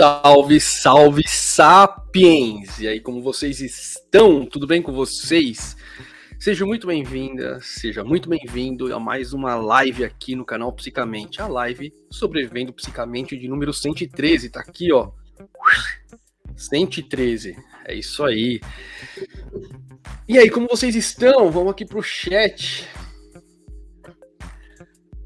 Salve, salve, sapiens! E aí, como vocês estão? Tudo bem com vocês? Seja muito bem-vinda, seja muito bem-vindo a mais uma live aqui no canal Psicamente. A live sobrevivendo psicamente de número 113, tá aqui, ó. 113, é isso aí. E aí, como vocês estão? Vamos aqui pro chat.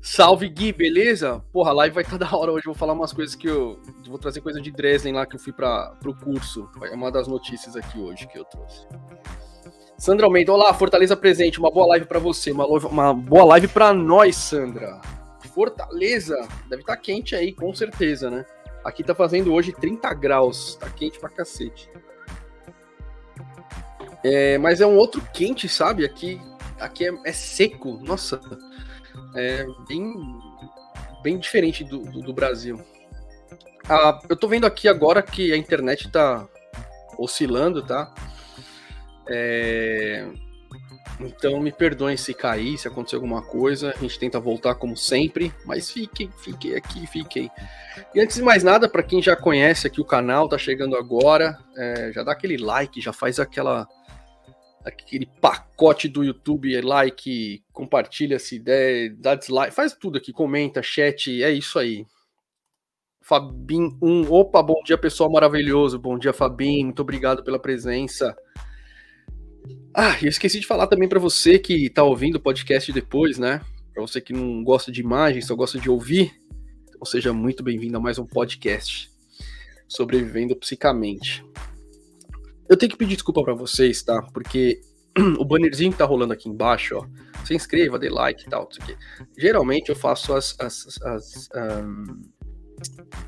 Salve Gui, beleza? Porra, a live vai estar tá da hora hoje. vou falar umas coisas que eu. Vou trazer coisa de Dresden lá que eu fui para o curso. É uma das notícias aqui hoje que eu trouxe. Sandra Almeida, olá, Fortaleza presente. Uma boa live para você. Uma, uma boa live para nós, Sandra. Fortaleza, deve estar tá quente aí, com certeza, né? Aqui tá fazendo hoje 30 graus. Tá quente pra cacete. É, mas é um outro quente, sabe? Aqui, aqui é, é seco. Nossa é bem, bem diferente do, do, do Brasil. Ah, eu tô vendo aqui agora que a internet tá oscilando, tá? É... Então me perdoem se cair, se acontecer alguma coisa. A gente tenta voltar como sempre, mas fiquem, fiquem aqui, fiquem. E antes de mais nada, para quem já conhece aqui o canal, tá chegando agora, é, já dá aquele like, já faz aquela aquele pacote do YouTube, like, compartilha essa ideia, dá dislike, faz tudo aqui, comenta, chat, é isso aí. Fabim 1, opa, bom dia pessoal maravilhoso, bom dia Fabim, muito obrigado pela presença. Ah, eu esqueci de falar também para você que tá ouvindo o podcast depois, né? Para você que não gosta de imagem, só gosta de ouvir, então seja muito bem-vindo a mais um podcast sobrevivendo psicamente. Eu tenho que pedir desculpa para vocês, tá? Porque o bannerzinho que tá rolando aqui embaixo, ó. Se inscreva, dê like e tal, isso aqui. Geralmente eu faço as. as, as um,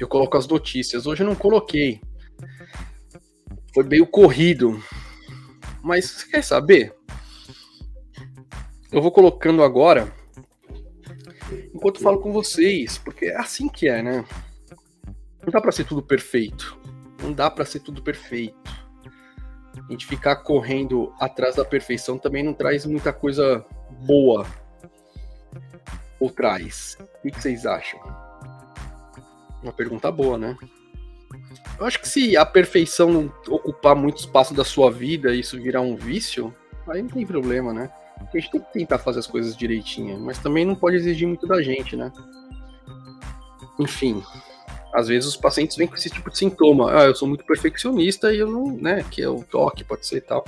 eu coloco as notícias. Hoje eu não coloquei. Foi meio corrido. Mas você quer saber? Eu vou colocando agora. Enquanto falo com vocês. Porque é assim que é, né? Não dá pra ser tudo perfeito. Não dá pra ser tudo perfeito a gente ficar correndo atrás da perfeição também não traz muita coisa boa. Ou traz? O que vocês acham? Uma pergunta boa, né? Eu acho que se a perfeição não ocupar muito espaço da sua vida e isso virar um vício, aí não tem problema, né? a gente tem que tentar fazer as coisas direitinho, mas também não pode exigir muito da gente, né? Enfim, às vezes os pacientes vêm com esse tipo de sintoma. Ah, eu sou muito perfeccionista e eu não, né, que é o toque, pode ser e tal.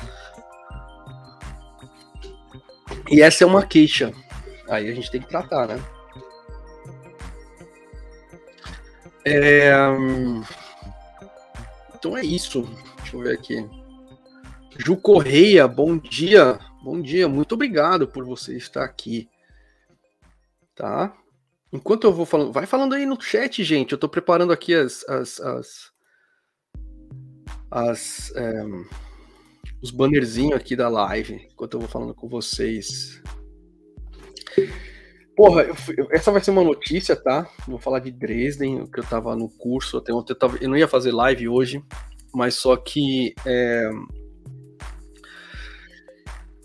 E essa é uma queixa. Aí a gente tem que tratar, né? É... Então é isso. Deixa eu ver aqui. Ju Correia, bom dia. Bom dia, muito obrigado por você estar aqui. Tá? Enquanto eu vou falando, vai falando aí no chat, gente. Eu tô preparando aqui as. as, as, as é, os bannerzinhos aqui da live, enquanto eu vou falando com vocês. Porra, eu, essa vai ser uma notícia, tá? Vou falar de Dresden, que eu tava no curso. Até ontem eu, tava, eu não ia fazer live hoje, mas só que é,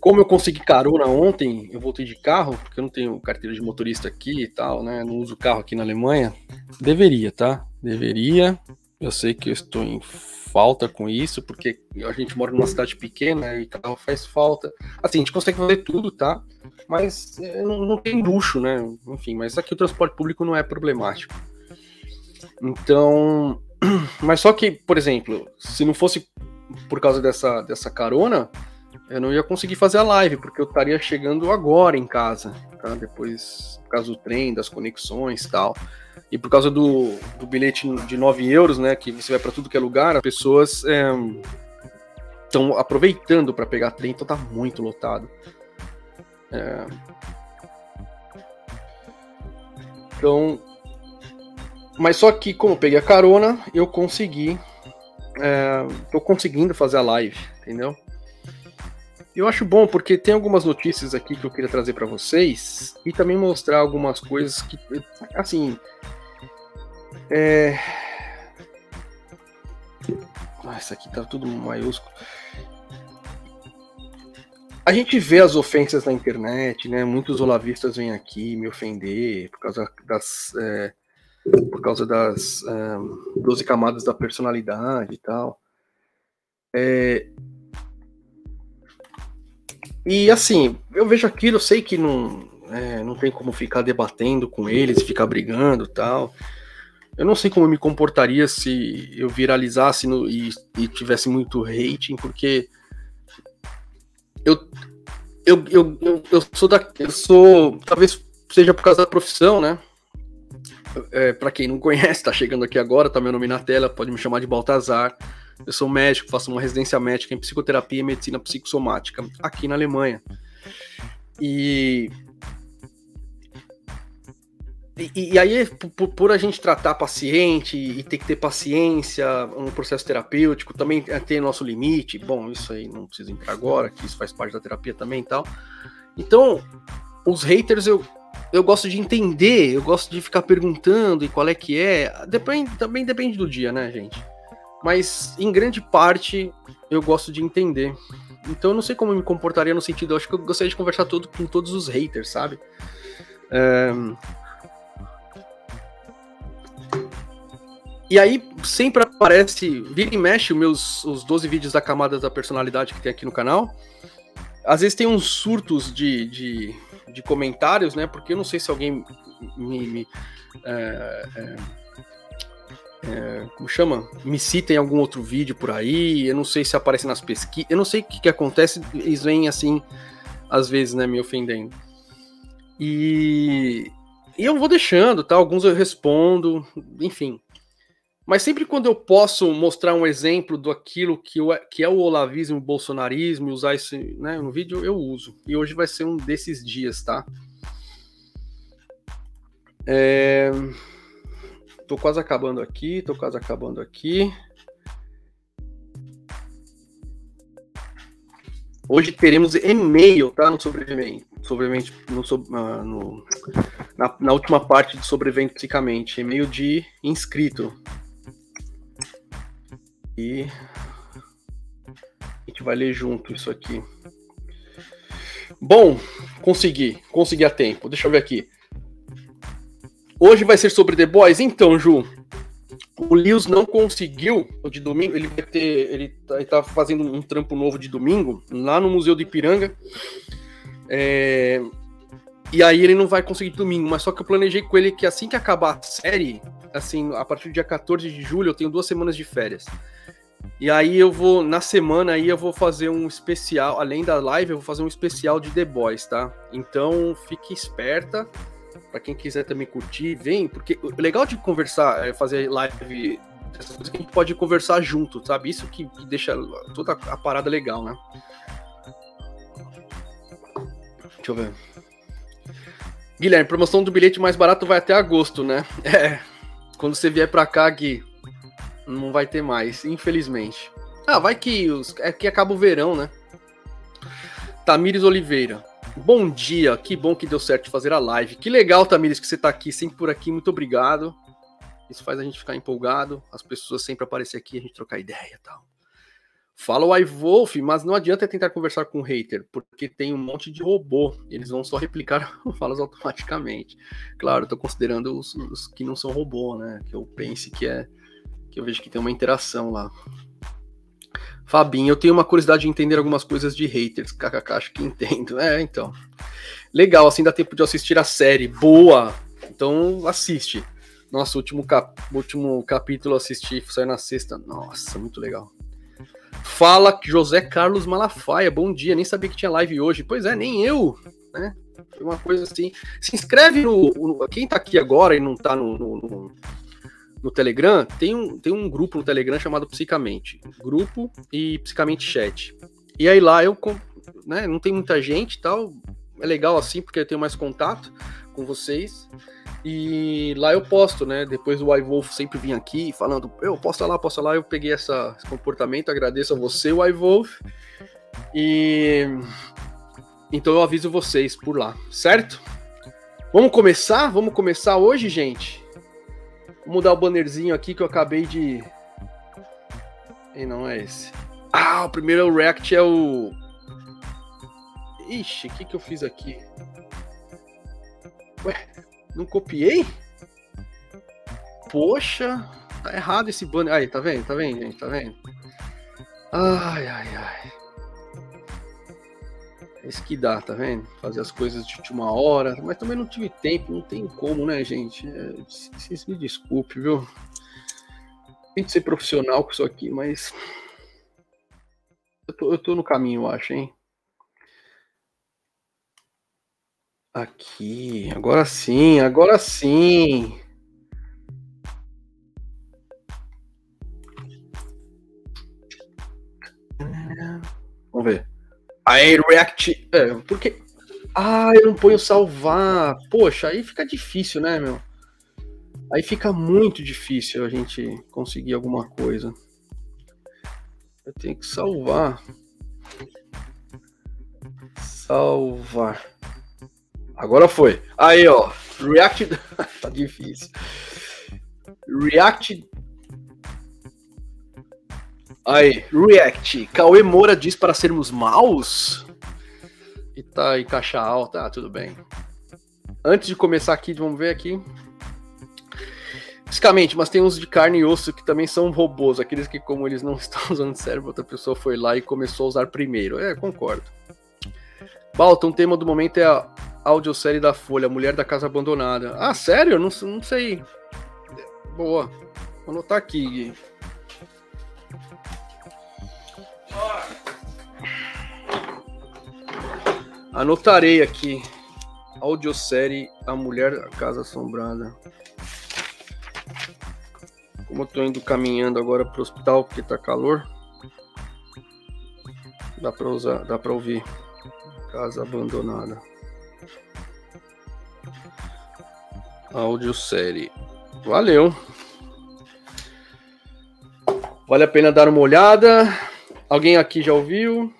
como eu consegui carona ontem, eu voltei de carro, porque eu não tenho carteira de motorista aqui e tal, né? Não uso carro aqui na Alemanha. Deveria, tá? Deveria. Eu sei que eu estou em falta com isso, porque a gente mora numa cidade pequena e carro faz falta. Assim, a gente consegue fazer tudo, tá? Mas é, não, não tem luxo, né? Enfim, mas aqui o transporte público não é problemático. Então. Mas só que, por exemplo, se não fosse por causa dessa, dessa carona eu não ia conseguir fazer a live, porque eu estaria chegando agora em casa, tá? Depois, por causa do trem, das conexões e tal. E por causa do, do bilhete de 9 euros, né? Que você vai para tudo que é lugar, as pessoas estão é, aproveitando para pegar trem, então tá muito lotado. É... Então. Mas só que, como eu peguei a carona, eu consegui. É, tô conseguindo fazer a live, entendeu? Eu acho bom porque tem algumas notícias aqui que eu queria trazer para vocês e também mostrar algumas coisas que, assim, é... Ah, isso aqui tá tudo maiúsculo. A gente vê as ofensas na internet, né? Muitos olavistas vêm aqui me ofender por causa das, é, por causa das um, 12 camadas da personalidade e tal. É... E assim, eu vejo aquilo, eu sei que não, é, não tem como ficar debatendo com eles, ficar brigando tal. Eu não sei como eu me comportaria se eu viralizasse no, e, e, tivesse muito rating, porque eu, eu, eu, eu, eu sou da. Eu sou. Talvez seja por causa da profissão, né? É, para quem não conhece, tá chegando aqui agora, tá meu nome na tela, pode me chamar de Baltazar. Eu sou médico, faço uma residência médica em psicoterapia e medicina psicossomática aqui na Alemanha. E e, e, aí, por, por, a gente tratar paciente e ter que ter paciência, um processo terapêutico, também tem nosso limite. Bom, isso aí não precisa entrar agora, que isso faz parte da terapia também e tal. Então, os haters eu, eu gosto de entender, eu gosto de ficar perguntando e qual é que é. Depende, também depende do dia, né, gente? Mas em grande parte eu gosto de entender. Então eu não sei como eu me comportaria no sentido, eu acho que eu gostaria de conversar todo, com todos os haters, sabe? E aí sempre aparece, vira e mexe os meus os 12 vídeos da camada da personalidade que tem aqui no canal. Às vezes tem uns surtos de, de, de comentários, né? Porque eu não sei se alguém me. me é, é, é, como chama? Me cita em algum outro vídeo por aí. Eu não sei se aparece nas pesquisas. Eu não sei o que, que acontece. Eles vêm assim, às vezes, né? Me ofendendo. E, e eu vou deixando, tá? Alguns eu respondo, enfim. Mas sempre quando eu posso mostrar um exemplo do aquilo que, eu, que é o olavismo, o bolsonarismo, usar isso né, no vídeo, eu uso. E hoje vai ser um desses dias, tá? É... Tô quase acabando aqui, tô quase acabando aqui. Hoje teremos e-mail, tá? No sobrevivente. sobrevivente no, uh, no, na, na, última parte do sobrevivente psicamente. E-mail de inscrito. E a gente vai ler junto isso aqui. Bom, consegui, consegui a tempo. Deixa eu ver aqui. Hoje vai ser sobre The Boys? Então, Ju, o Lewis não conseguiu de domingo. Ele vai ter. Ele tá, ele tá, fazendo um trampo novo de domingo lá no Museu do Ipiranga. É, e aí ele não vai conseguir domingo, mas só que eu planejei com ele que assim que acabar a série, assim, a partir do dia 14 de julho, eu tenho duas semanas de férias. E aí eu vou, na semana aí eu vou fazer um especial, além da live, eu vou fazer um especial de The Boys, tá? Então fique esperta, para quem quiser também curtir, vem, porque o legal de conversar, é fazer live, essas coisas que a gente pode conversar junto, sabe? Isso que, deixa toda a parada legal, né? Deixa eu ver. Guilherme, promoção do bilhete mais barato vai até agosto, né? É. Quando você vier pra cá, Gui, não vai ter mais, infelizmente. Ah, vai que os, é que acaba o verão, né? Tamires Oliveira. Bom dia, que bom que deu certo fazer a live. Que legal, Tamires, que você tá aqui, sempre por aqui, muito obrigado. Isso faz a gente ficar empolgado, as pessoas sempre aparecerem aqui, a gente trocar ideia e tal. Fala o iWolf, mas não adianta tentar conversar com o hater, porque tem um monte de robô. Eles vão só replicar falas automaticamente. Claro, tô considerando os, os que não são robô, né? Que eu pense que é que eu vejo que tem uma interação lá. Fabinho, eu tenho uma curiosidade de entender algumas coisas de haters. KKK, acho que entendo. É, então. Legal, assim dá tempo de assistir a série. Boa! Então assiste. Nossa, o último, cap... último capítulo assisti, saiu na sexta. Nossa, muito legal. Fala José Carlos Malafaia, bom dia. Nem sabia que tinha live hoje. Pois é, nem eu. Né? Foi uma coisa assim. Se inscreve no, no. Quem tá aqui agora e não tá no, no no Telegram, tem um, tem um grupo no Telegram chamado Psicamente. Grupo e Psicamente Chat. E aí lá eu, né, não tem muita gente e tal. É legal assim, porque eu tenho mais contato com vocês. E lá eu posto, né? Depois o iWolf sempre vinha aqui falando, eu posto lá, posto lá. Eu peguei essa, esse comportamento, agradeço a você, o iWolf. E então eu aviso vocês por lá, certo? Vamos começar? Vamos começar hoje, gente? Mudar o bannerzinho aqui que eu acabei de. E não é esse. Ah, o primeiro React é o. Ixi, o que, que eu fiz aqui? Ué, não copiei? poxa, tá errado esse banner. Aí, tá vendo? Tá vendo, gente? Tá vendo? Ai, ai, ai. Isso que dá, tá vendo? Fazer as coisas de última hora. Mas também não tive tempo, não tem como, né, gente? É, vocês me desculpe, viu? Que ser profissional com isso aqui, mas. Eu tô, eu tô no caminho, eu acho, hein? Aqui, agora sim, agora sim. Vamos ver. Aí, React. É, porque. Ah, eu não ponho salvar. Poxa, aí fica difícil, né, meu? Aí fica muito difícil a gente conseguir alguma coisa. Eu tenho que salvar. Salvar. Agora foi. Aí, ó. React. tá difícil. React. Aí, React. Cauê Moura diz para sermos maus? E tá em caixa alta. Ah, tudo bem. Antes de começar aqui, vamos ver aqui. Fisicamente, mas tem uns de carne e osso que também são robôs. Aqueles que, como eles não estão usando cérebro, outra pessoa foi lá e começou a usar primeiro. É, concordo. Balta, um tema do momento é a audiosérie da Folha, Mulher da Casa Abandonada. Ah, sério? Não, não sei. Boa. Vou anotar aqui, Gui. Anotarei aqui. Audiosérie A Mulher da Casa Assombrada. Como eu tô indo caminhando agora pro hospital porque tá calor. Dá pra usar, dá pra ouvir. Casa abandonada. Audiosérie. Valeu. Vale a pena dar uma olhada. Alguém aqui já ouviu?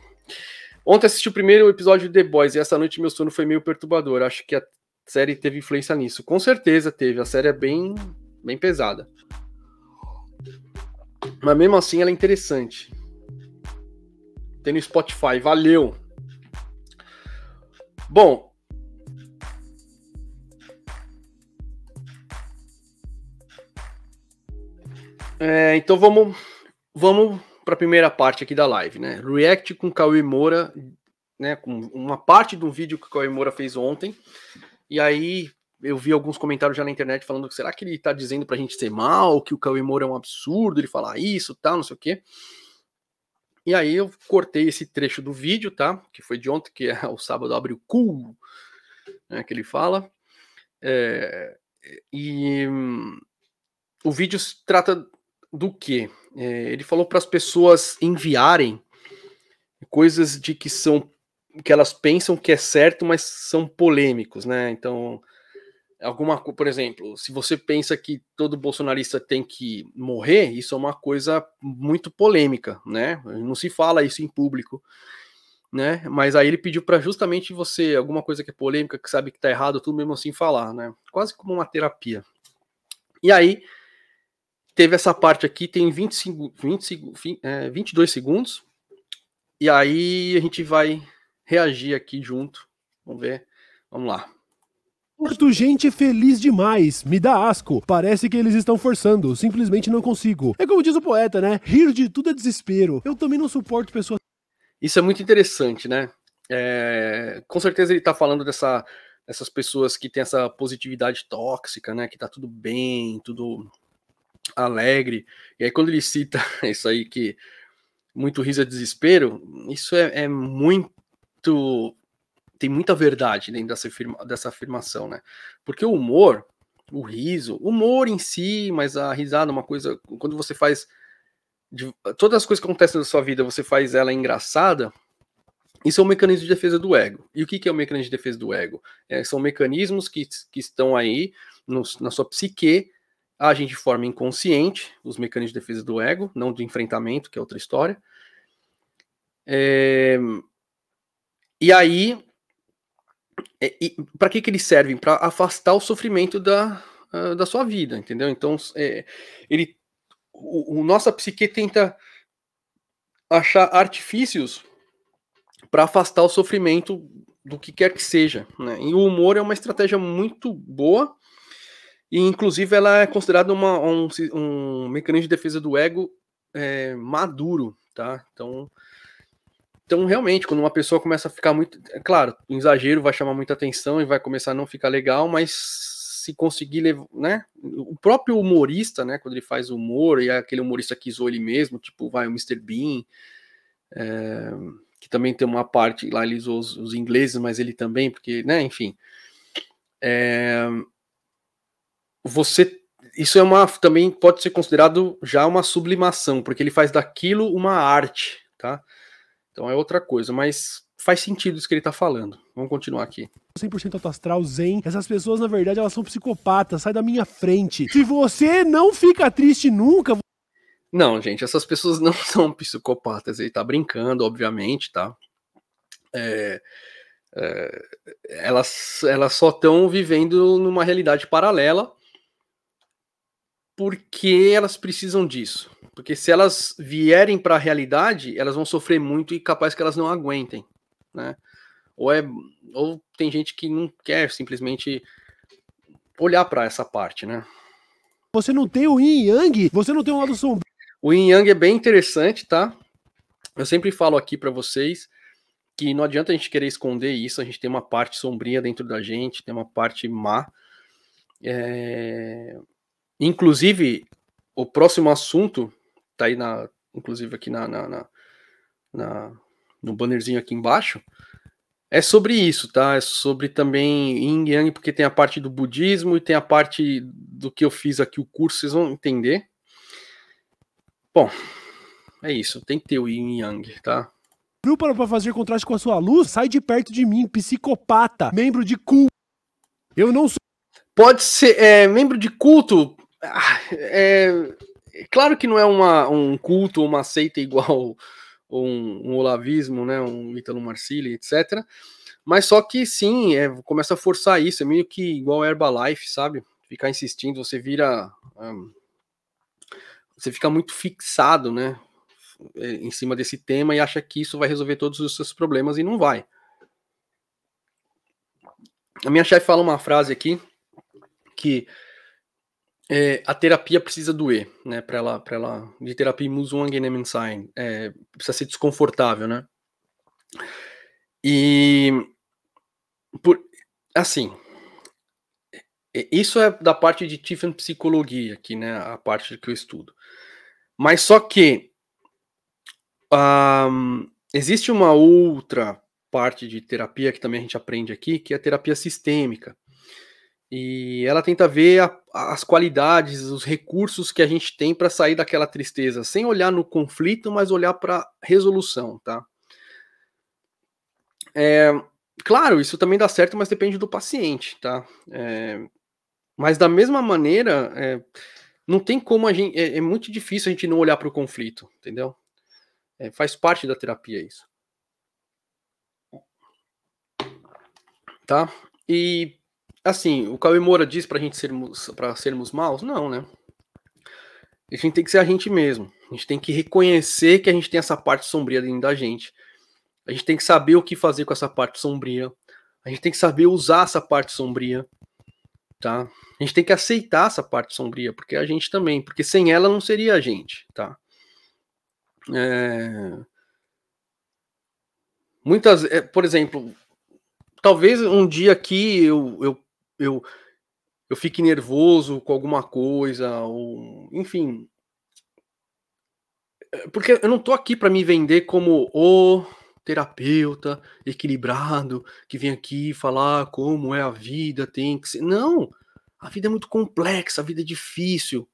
Ontem assisti o primeiro episódio de The Boys e essa noite meu sono foi meio perturbador. Acho que a série teve influência nisso. Com certeza teve. A série é bem, bem pesada. Mas mesmo assim ela é interessante. Tem no Spotify. Valeu. Bom, É, então vamos, vamos para a primeira parte aqui da live, né? React com Cauê Moura, né? Com uma parte de um vídeo que o Cauê Moura fez ontem. E aí eu vi alguns comentários já na internet falando que será que ele está dizendo para a gente ser mal, que o Cauê Moura é um absurdo ele falar isso, tal, não sei o quê. E aí eu cortei esse trecho do vídeo, tá? Que foi de ontem, que é o sábado abre o cu, né? Que ele fala. É, e hum, o vídeo trata do que? É, ele falou para as pessoas enviarem coisas de que são que elas pensam que é certo, mas são polêmicos, né? Então, alguma por exemplo, se você pensa que todo bolsonarista tem que morrer, isso é uma coisa muito polêmica, né? Não se fala isso em público, né? Mas aí ele pediu para justamente você alguma coisa que é polêmica, que sabe que tá errado, tudo mesmo assim falar, né? Quase como uma terapia. E aí teve essa parte aqui, tem 25, 20, é, 22 segundos. E aí a gente vai reagir aqui junto. Vamos ver. Vamos lá. Curto gente feliz demais, me dá asco. Parece que eles estão forçando, simplesmente não consigo. É como diz o poeta, né? Rir de tudo é desespero. Eu também não suporto pessoas. Isso é muito interessante, né? É... Com certeza ele tá falando dessa, dessas pessoas que têm essa positividade tóxica, né? Que tá tudo bem, tudo alegre. E aí, quando ele cita isso aí, que muito riso é desespero, isso é, é muito. Tem muita verdade dentro dessa, afirma, dessa afirmação, né? Porque o humor, o riso, o humor em si, mas a risada é uma coisa. Quando você faz. De, todas as coisas que acontecem na sua vida, você faz ela engraçada. Isso é um mecanismo de defesa do ego. E o que, que é o um mecanismo de defesa do ego? É, são mecanismos que, que estão aí no, na sua psique agem de forma inconsciente, os mecanismos de defesa do ego, não do enfrentamento, que é outra história. É... E aí, é, para que, que eles servem? Para afastar o sofrimento da, uh, da sua vida, entendeu? Então, é, ele, o, o, nossa psique tenta achar artifícios para afastar o sofrimento do que quer que seja. Né? E o humor é uma estratégia muito boa E, inclusive, ela é considerada uma, um, um mecanismo de defesa do ego é, maduro, tá? Então, então, realmente, quando uma pessoa começa a ficar muito. É claro, o exagero vai chamar muita atenção e vai começar a não ficar legal, mas se conseguir levar. Né? O próprio humorista, né? Quando ele faz humor, e é aquele humorista que zoou ele mesmo, tipo, vai o Mr. Bean, é, que também tem uma parte lá, ele usou os, os, ingleses, mas ele também, porque, né, enfim. É, você isso é uma também pode ser considerado já uma sublimação, porque ele faz daquilo uma arte, tá? Então é outra coisa, mas faz sentido isso que ele tá falando. Vamos continuar aqui. 100% autoastral, zen. Essas pessoas, na verdade, elas são psicopatas. Sai da minha frente. Se você não fica triste nunca... Não, gente, essas pessoas não são psicopatas. Ele tá brincando, obviamente, tá? É, é, elas, elas só estão vivendo numa realidade paralela porque elas precisam disso. Porque se elas vierem para a realidade, elas vão sofrer muito e capaz que elas não aguentem, né? Ou é ou tem gente que não quer simplesmente olhar para essa parte, né? Você não tem o yin yang, você não tem um lado sombrio. O yin yang é bem interessante, tá? Eu sempre falo aqui para vocês que não adianta a gente querer esconder isso, a gente tem uma parte sombria dentro da gente, tem uma parte má. É... Inclusive, o próximo assunto tá aí na, inclusive aqui na, na, na, na no bannerzinho aqui embaixo, é sobre isso, tá? É sobre também Yin Yang, porque tem a parte do budismo e tem a parte do que eu fiz aqui, o curso, vocês vão entender. Bom, é isso, tem que ter o Yin Yang, tá? Viu para fazer contraste com a sua luz? Sai de perto de mim, psicopata, membro de culto. Eu não sou. Pode ser, é, membro de culto. Ah, é, claro que não é uma, um culto uma seita igual um, um olavismo, né, um Ítalo Marcilli, etc. Mas só que sim, é, começa a forçar isso, é meio que igual Herbalife, sabe? Ficar insistindo, você vira. Um, você fica muito fixado, né? É, em cima desse tema e acha que isso vai resolver todos os seus problemas e não vai. A minha chefe fala uma frase aqui que é, a terapia precisa doer, né? Para ela, para ela, de terapia Musung sein, é, precisa ser desconfortável, né? E por, assim, isso é da parte de Tiffin psicologia aqui, né? A parte que eu estudo. Mas só que um, existe uma outra parte de terapia que também a gente aprende aqui, que é a terapia sistêmica. E ela tenta ver a, as qualidades, os recursos que a gente tem para sair daquela tristeza, sem olhar no conflito, mas olhar para resolução, tá? É, claro, isso também dá certo, mas depende do paciente, tá? É, mas da mesma maneira, é, não tem como a gente. É, é muito difícil a gente não olhar para o conflito, entendeu? É, faz parte da terapia isso. Tá? E assim, o Cauê Moura diz pra gente sermos, pra sermos maus? Não, né? A gente tem que ser a gente mesmo. A gente tem que reconhecer que a gente tem essa parte sombria dentro da gente. A gente tem que saber o que fazer com essa parte sombria. A gente tem que saber usar essa parte sombria. Tá? A gente tem que aceitar essa parte sombria, porque a gente também, porque sem ela não seria a gente, tá? É... Muitas, é, por exemplo, talvez um dia aqui eu, eu eu, eu fique nervoso com alguma coisa, ou enfim. É, porque eu não tô aqui para me vender como o terapeuta equilibrado que vem aqui falar como é a vida, tem que ser. Não! A vida é muito complexa, a vida é difícil,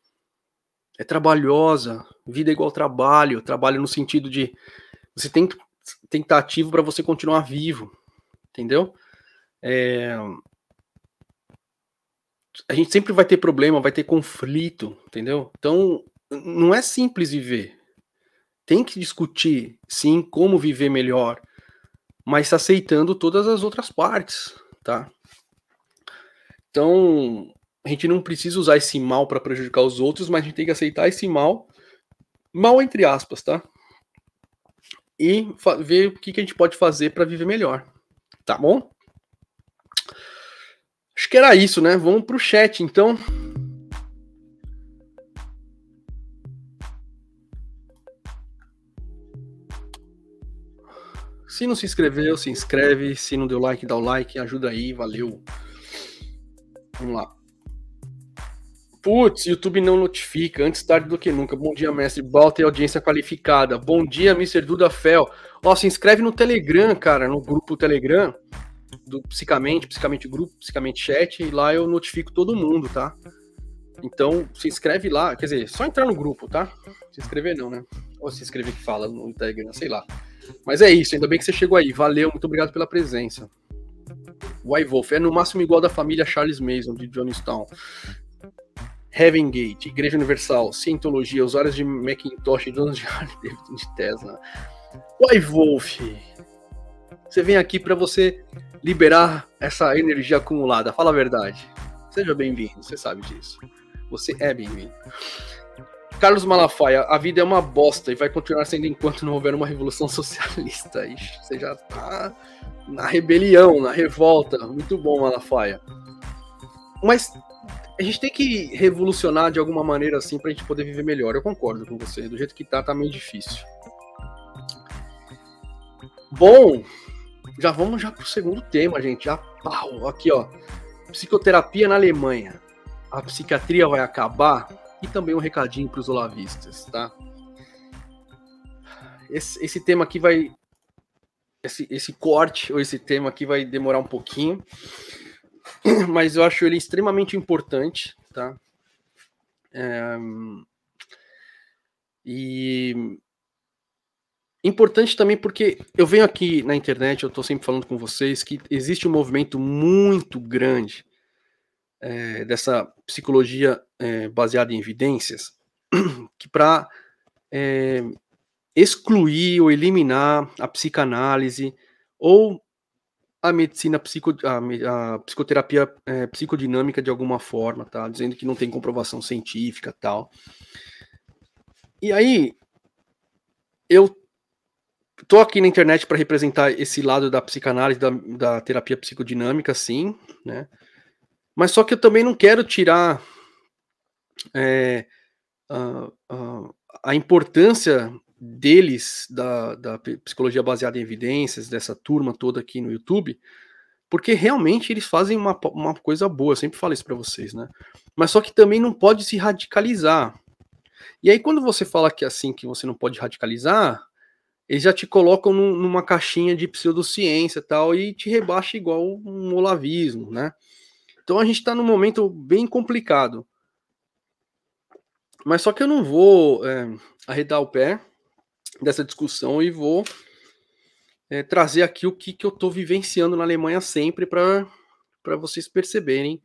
é trabalhosa, vida é igual trabalho, trabalho no sentido de você tem, tem que estar ativo para você continuar vivo, entendeu? É, a gente sempre vai ter problema, vai ter conflito, entendeu? Então, não é simples viver. Tem que discutir, sim, como viver melhor, mas aceitando todas as outras partes, tá? Então, a gente não precisa usar esse mal para prejudicar os outros, mas a gente tem que aceitar esse mal, mal entre aspas, tá? E ver o que, que a gente pode fazer para viver melhor, tá bom? Acho que era isso, né? Vamos pro chat, então. Se não se inscreveu, se inscreve. Se não deu like, dá o like. Ajuda aí, valeu. Vamos lá. Putz, YouTube não notifica. Antes tarde do que nunca. Bom dia, mestre Balta e audiência qualificada. Bom dia, Mr. Duda Fel. Ó, se inscreve no Telegram, cara, no grupo Telegram do Psicamente, Psicamente Grupo, Psicamente Chat, e lá eu notifico todo mundo, tá? Então, se inscreve lá, quer dizer, só entrar no grupo, tá? Se inscrever não, né? Ou se inscrever que fala no Telegram, sei lá. Mas é isso, ainda bem que você chegou aí. Valeu, muito obrigado pela presença. White Wolf é no máximo igual da família Charles Mason, de Johnstown. Heaven Gate, Igreja Universal, Cientologia, usuários de Macintosh donos de Harley Davidson de Tesla. White Wolf, você vem aqui para você liberar essa energia acumulada. Fala a verdade. Seja bem-vindo, você sabe disso. Você é bem-vindo. Carlos Malafaia, a vida é uma bosta e vai continuar sendo enquanto não houver uma revolução socialista. Ixi, você já tá na rebelião, na revolta. Muito bom, Malafaia. Mas a gente tem que revolucionar de alguma maneira assim pra gente poder viver melhor. Eu concordo com você. Do jeito que tá, tá meio difícil. Bom, já vamos já pro segundo tema, gente. Já pau, aqui ó. Psicoterapia na Alemanha. A psiquiatria vai acabar? E também um recadinho para os olavistas, tá? Esse, esse tema aqui vai. Esse, esse corte, ou esse tema aqui vai demorar um pouquinho. Mas eu acho ele extremamente importante, tá? É, e Importante também porque eu venho aqui na internet, eu estou sempre falando com vocês que existe um movimento muito grande é, dessa psicologia é, baseada em evidências, que para é, excluir ou eliminar a psicanálise ou a medicina psico, a, a psicoterapia é, psicodinâmica de alguma forma, tá? Dizendo que não tem comprovação científica tal. E aí eu tô aqui na internet para representar esse lado da psicanálise, da, da terapia psicodinâmica, sim, né? Mas só que eu também não quero tirar é, a, a, a, importância deles, da, da psicologia baseada em evidências, dessa turma toda aqui no YouTube, porque realmente eles fazem uma, uma coisa boa, eu sempre falo isso para vocês, né? Mas só que também não pode se radicalizar. E aí, quando você fala que é assim, que você não pode radicalizar, eles já te colocam num, numa caixinha de pseudociência tal, e te rebaixa igual um olavismo, né? Então a gente está num momento bem complicado. Mas só que eu não vou é, arredar o pé dessa discussão e vou é, trazer aqui o que, que eu estou vivenciando na Alemanha sempre para vocês perceberem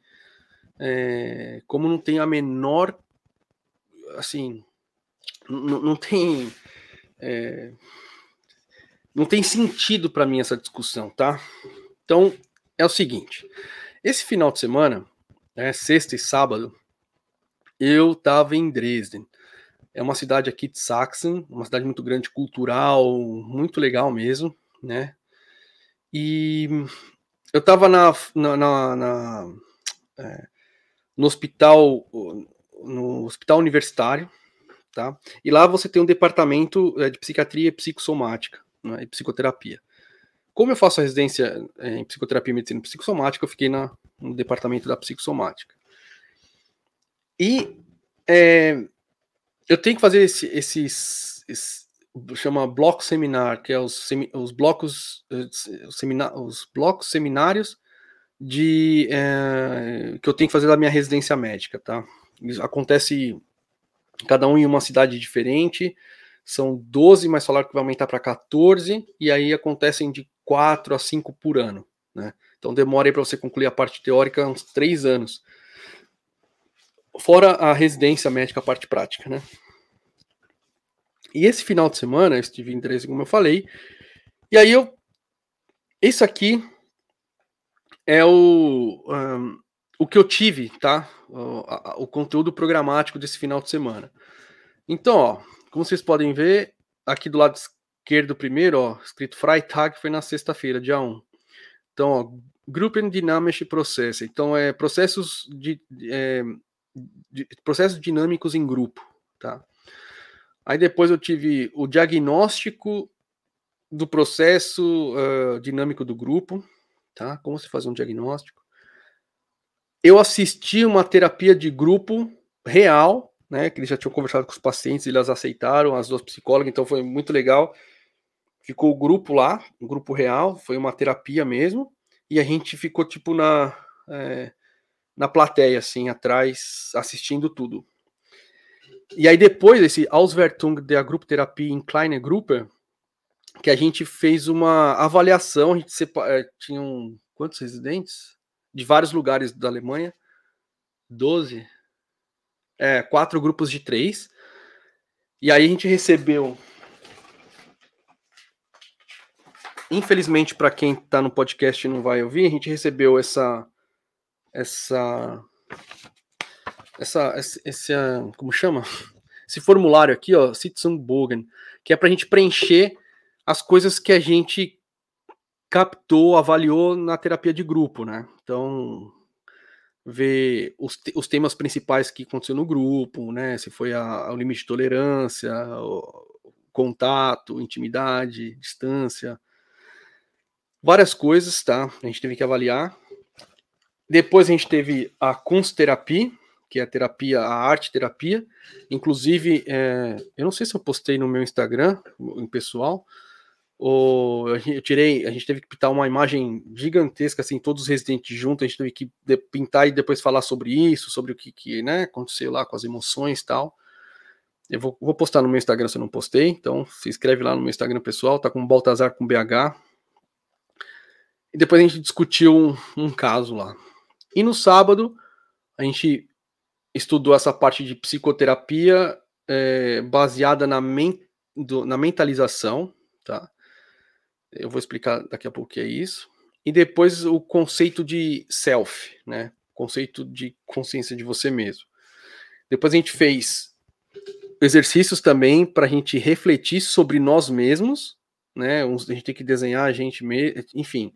é, como não tem a menor. Assim. Não tem. É, não tem sentido para mim essa discussão, tá? Então, é o seguinte: esse final de semana, né, sexta e sábado, eu estava em Dresden. É uma cidade aqui de Sachsen, uma cidade muito grande, cultural, muito legal mesmo, né? E eu estava na, na, na, na é, no hospital, no hospital universitário, tá? E lá você tem um departamento é, de psiquiatria e psicossomática né, e psicoterapia. Como eu faço a residência é, em psicoterapia e medicina psicossomática, eu fiquei na, no departamento da psicossomática. E é, eu tenho que fazer esse, esses, esse, chama bloco seminar, que é os, os blocos eh, os, semina, os blocos seminários de é, que eu tenho que fazer da minha residência médica, tá? Isso acontece cada um em uma cidade diferente são 12, mas falaram que vai aumentar para 14, e aí acontecem de 4 a 5 por ano. Né? Então demora aí para você concluir a parte teórica uns 3 anos. Fora a residência médica, a parte prática, né? E esse final de semana, eu estive em Dresden, como eu falei, e aí eu. Isso aqui é o, um, o que eu tive, tá? O, a, o conteúdo programático desse final de semana. Então, ó, como vocês podem ver, aqui do lado esquerdo primeiro, ó, escrito Freitag foi na sexta-feira, dia 1. Então, ó, Gruppen Dynamische Prozesse. Então, é processos, de, é, de, processos dinâmicos em grupo, tá? Aí depois eu tive o diagnóstico do processo uh, dinâmico do grupo, tá? Como se faz um diagnóstico. Eu assisti uma terapia de grupo real, né? Que eles já tinham conversado com os pacientes, eles aceitaram, as duas psicólogas, então foi muito legal. Ficou o grupo lá, um grupo real, foi uma terapia mesmo e a gente ficou tipo na é, na plateia assim atrás assistindo tudo. E aí depois esse Auswertung der Grupptherapie in kleine Gruppe, que a gente fez uma avaliação, a gente é, tinham quantos residentes de vários lugares da Alemanha, 12, é, quatro grupos de três. E aí a gente recebeu infelizmente, para quem está no podcast e não vai ouvir, a gente recebeu essa. Essa. Essa. Esse, como chama? Esse formulário aqui, ó, Sitzungsbogen, que é para a gente preencher as coisas que a gente captou, avaliou na terapia de grupo, né? Então, ver os, os temas principais que aconteceu no grupo, né? Se foi a, o limite de tolerância, o contato, intimidade, distância, várias coisas, tá? A gente teve que avaliar. Depois a gente teve a Kunstterapie, que é a terapia, a arte terapia. Inclusive, é, eu não sei se eu postei no meu Instagram, em pessoal, ou eu tirei, a gente teve que pintar uma imagem gigantesca, assim, todos os residentes juntos, a gente teve que pintar e depois falar sobre isso, sobre o que, que né, aconteceu lá com as emoções e tal. Eu vou, vou postar no meu Instagram se eu não postei, então se inscreve lá no meu Instagram pessoal, tá com Baltazar com BH, e depois a gente discutiu um, um caso lá. E no sábado, a gente estudou essa parte de psicoterapia é, baseada na, men do, na mentalização, tá? Eu vou explicar daqui a pouco o que é isso. E depois o conceito de self, né? Conceito de consciência de você mesmo. Depois a gente fez exercícios também para a gente refletir sobre nós mesmos, né? A gente tem que desenhar a gente mesmo, enfim,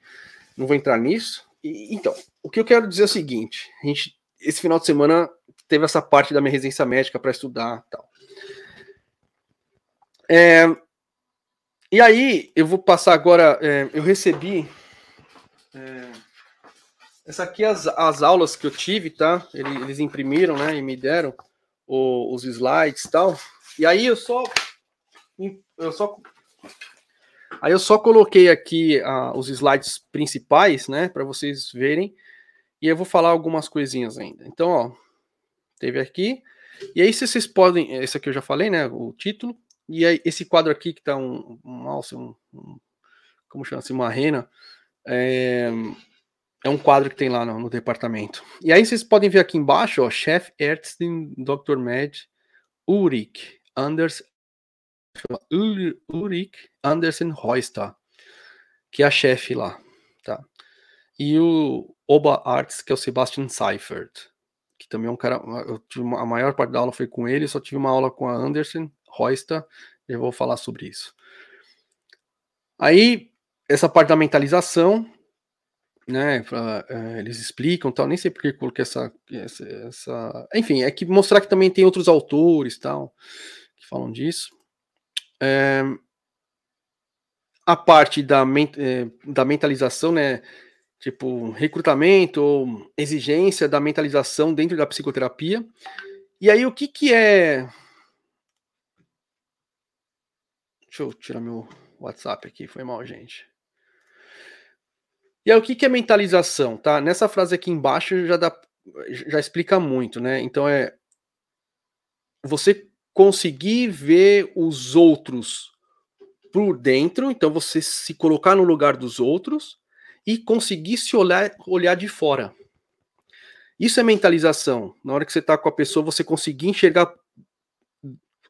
não vou entrar nisso. E, então, o que eu quero dizer é o seguinte: a gente, esse final de semana teve essa parte da minha residência médica para estudar tal. É, e aí, eu vou passar agora. É, eu recebi. É, essa aqui é as, as aulas que eu tive, tá? Eles, eles imprimiram, né? E me deram o, os slides e tal. E aí eu só. Eu só Aí eu só coloquei aqui uh, os slides principais, né, para vocês verem, e eu vou falar algumas coisinhas ainda. Então, ó, teve aqui, e aí se vocês podem, esse aqui eu já falei, né, o título, e aí esse quadro aqui que tá um, um alce, um, um, como chama assim, uma rena, é, é um quadro que tem lá no, no, departamento. E aí vocês podem ver aqui embaixo, ó, Chef Ärztin Dr. Med Ulrich Anders Ulrich Andersen Royster, que é a chefe lá, tá? E o Oberarzt, que é o Sebastian Seifert, que também é um cara, eu tive uma, a maior parte da aula foi com ele, só tive uma aula com a Andersen Royster, e eu vou falar sobre isso. Aí, essa parte da mentalização, né, pra, é, eles explicam tal, nem sei porque coloquei essa, essa, essa, enfim, é que mostrar que também tem outros autores tal, que falam disso. É, a parte da, é, da mentalização, né? Tipo, recrutamento ou exigência da mentalização dentro da psicoterapia. E aí, o que que é. Deixa eu tirar meu WhatsApp aqui, foi mal, gente. E aí, o que que é mentalização, tá? Nessa frase aqui embaixo já dá, já explica muito, né? Então é você conseguir ver os outros por dentro, então você se colocar no lugar dos outros e conseguir se olhar, olhar de fora. Isso é mentalização. Na hora que você está com a pessoa, você conseguir enxergar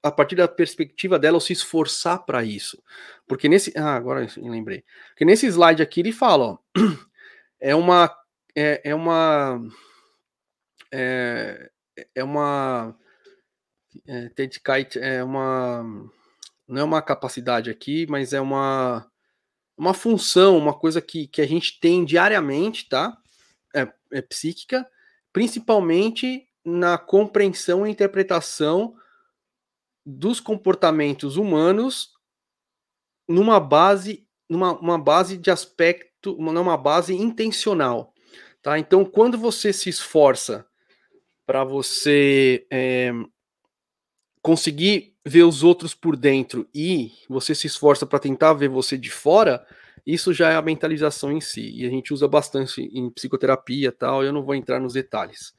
a partir da perspectiva dela ou se esforçar para isso. Porque nesse. Ah, agora eu lembrei. Porque nesse slide aqui ele fala, ó, é uma. É, é uma. É, é uma é, é uma. Não é uma capacidade aqui, mas é uma. uma função, uma coisa que, que a gente tem diariamente, tá? É, é psíquica, principalmente na compreensão e interpretação dos comportamentos humanos numa base, numa uma base de aspecto, numa base intencional, tá? Então, quando você se esforça para você é, conseguir ver os outros por dentro e você se esforça para tentar ver você de fora, isso já é a mentalização em si. E a gente usa bastante em psicoterapia tal. Eu não vou entrar nos detalhes,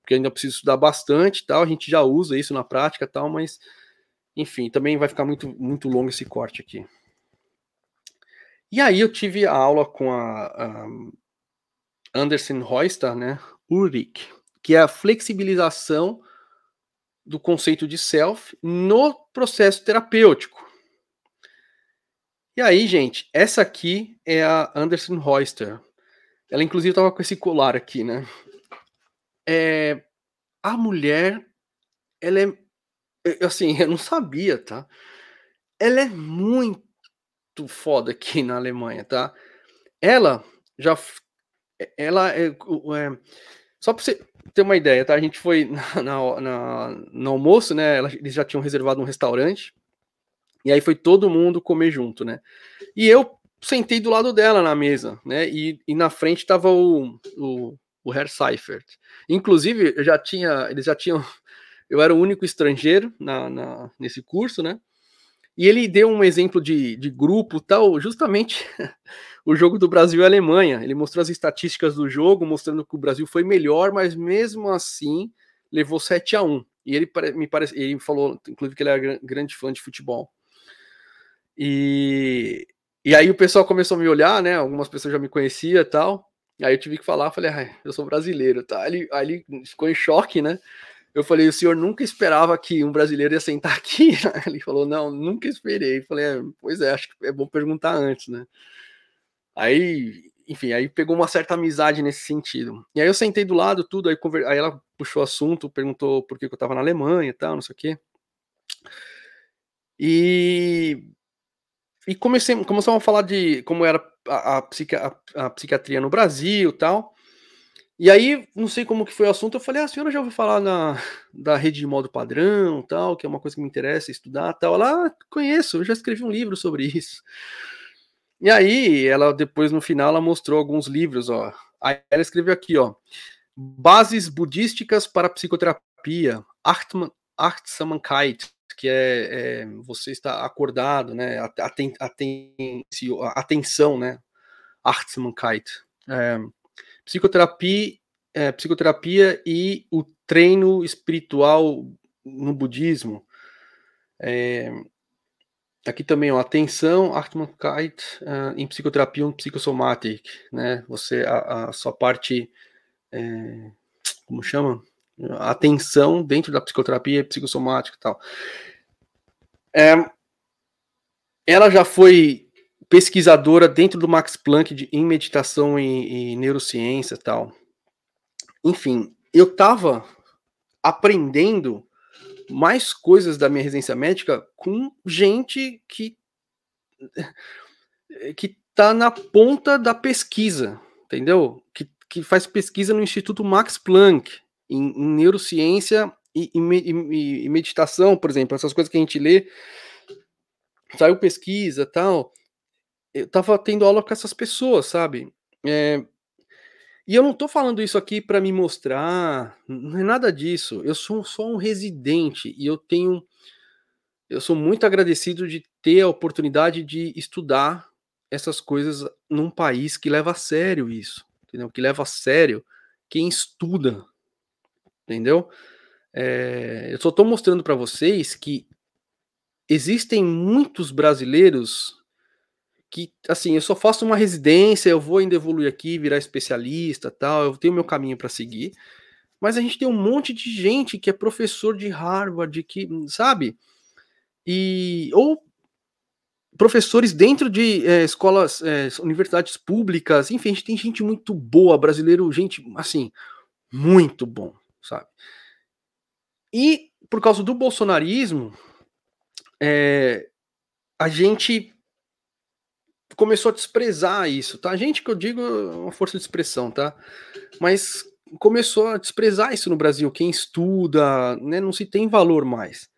porque ainda preciso estudar bastante tal. A gente já usa isso na prática tal, mas enfim, também vai ficar muito, muito longo esse corte aqui. E aí eu tive a aula com a, a Anderson Royster, né, Ulrich, que é a flexibilização do conceito de self no processo terapêutico. E aí, gente, essa aqui é a Anderson Royster. Ela, inclusive, estava com esse colar aqui, né? É, a mulher, ela é. Assim, eu não sabia, tá? Ela é muito foda aqui na Alemanha, tá? Ela já. Ela é. é só pra você ter uma ideia, tá? A gente foi na, na, na, no almoço, né? Eles já tinham reservado um restaurante. E aí foi todo mundo comer junto, né? E eu sentei do lado dela na mesa, né? E, e na frente tava o, o, o Herr Seifert. Inclusive, eu já tinha, eles já tinham. Eu era o único estrangeiro na, na, nesse curso, né? E ele deu um exemplo de, de grupo tal, justamente o jogo do Brasil e Alemanha. Ele mostrou as estatísticas do jogo, mostrando que o Brasil foi melhor, mas mesmo assim levou 7 a 1 E ele me parece, ele falou, inclusive, que ele era grande fã de futebol. E, e aí o pessoal começou a me olhar, né? Algumas pessoas já me conheciam e tal. Aí eu tive que falar, falei, ah, eu sou brasileiro, tá? Ele, aí ele ficou em choque, né? Eu falei, o senhor nunca esperava que um brasileiro ia sentar aqui? Ele falou, não, nunca esperei. Eu falei, é, pois é, acho que é bom perguntar antes, né? Aí, enfim, aí pegou uma certa amizade nesse sentido. E aí eu sentei do lado, tudo, aí, conver... aí ela puxou assunto, perguntou por que eu tava na Alemanha e tal, não sei o quê. E, e comecei, começamos a falar de como era a, a, psiqui... a, a psiquiatria no Brasil e tal. E aí, não sei como que foi o assunto, eu falei, ah, a senhora já ouviu falar na, da rede de modo padrão, tal, que é uma coisa que me interessa estudar, tal. Ela, ah, conheço, eu já escrevi um livro sobre isso. E aí, ela depois no final ela mostrou alguns livros, ó. Aí ela escreveu aqui, ó, Bases budísticas para psicoterapia, Achtsamkeit, que é, é, você está acordado, né? Aten, aten, atenção, né? Achtsamkeit. É, psicoterapia, é, psicoterapia e o treino espiritual no budismo. É, Aqui também, ó, atenção, Artmankeit, uh, em psicoterapia um psicossomatic, né? Você, a, a sua parte, é, como chama? Atenção dentro da psicoterapia psicossomática e tal. É, ela já foi pesquisadora dentro do Max Planck de, em meditação e, e neurociência e tal. Enfim, eu tava aprendendo mais coisas da minha residência médica com gente que que tá na ponta da pesquisa, entendeu? Que, que faz pesquisa no Instituto Max Planck em, em neurociência e, e, e, meditação, por exemplo, essas coisas que a gente lê, saiu pesquisa tal. Eu tava tendo aula com essas pessoas, sabe? É, e eu não estou falando isso aqui para me mostrar, não é nada disso. Eu sou só um residente e eu tenho. Eu sou muito agradecido de ter a oportunidade de estudar essas coisas num país que leva a sério isso, entendeu? Que leva a sério quem estuda, entendeu? É, eu só estou mostrando para vocês que existem muitos brasileiros que, assim, eu só faço uma residência, eu vou ainda evoluir aqui, virar especialista, tal, eu tenho meu caminho para seguir. Mas a gente tem um monte de gente que é professor de Harvard, que, sabe? E ou professores dentro de é, escolas, é, universidades públicas, enfim, a gente tem gente muito boa, brasileiro, gente, assim, muito bom, sabe? E por causa do bolsonarismo, é, a gente começou a desprezar isso, tá? Gente que eu digo é uma força de expressão, tá? Mas começou a desprezar isso no Brasil. Quem estuda, né, não se tem valor mais.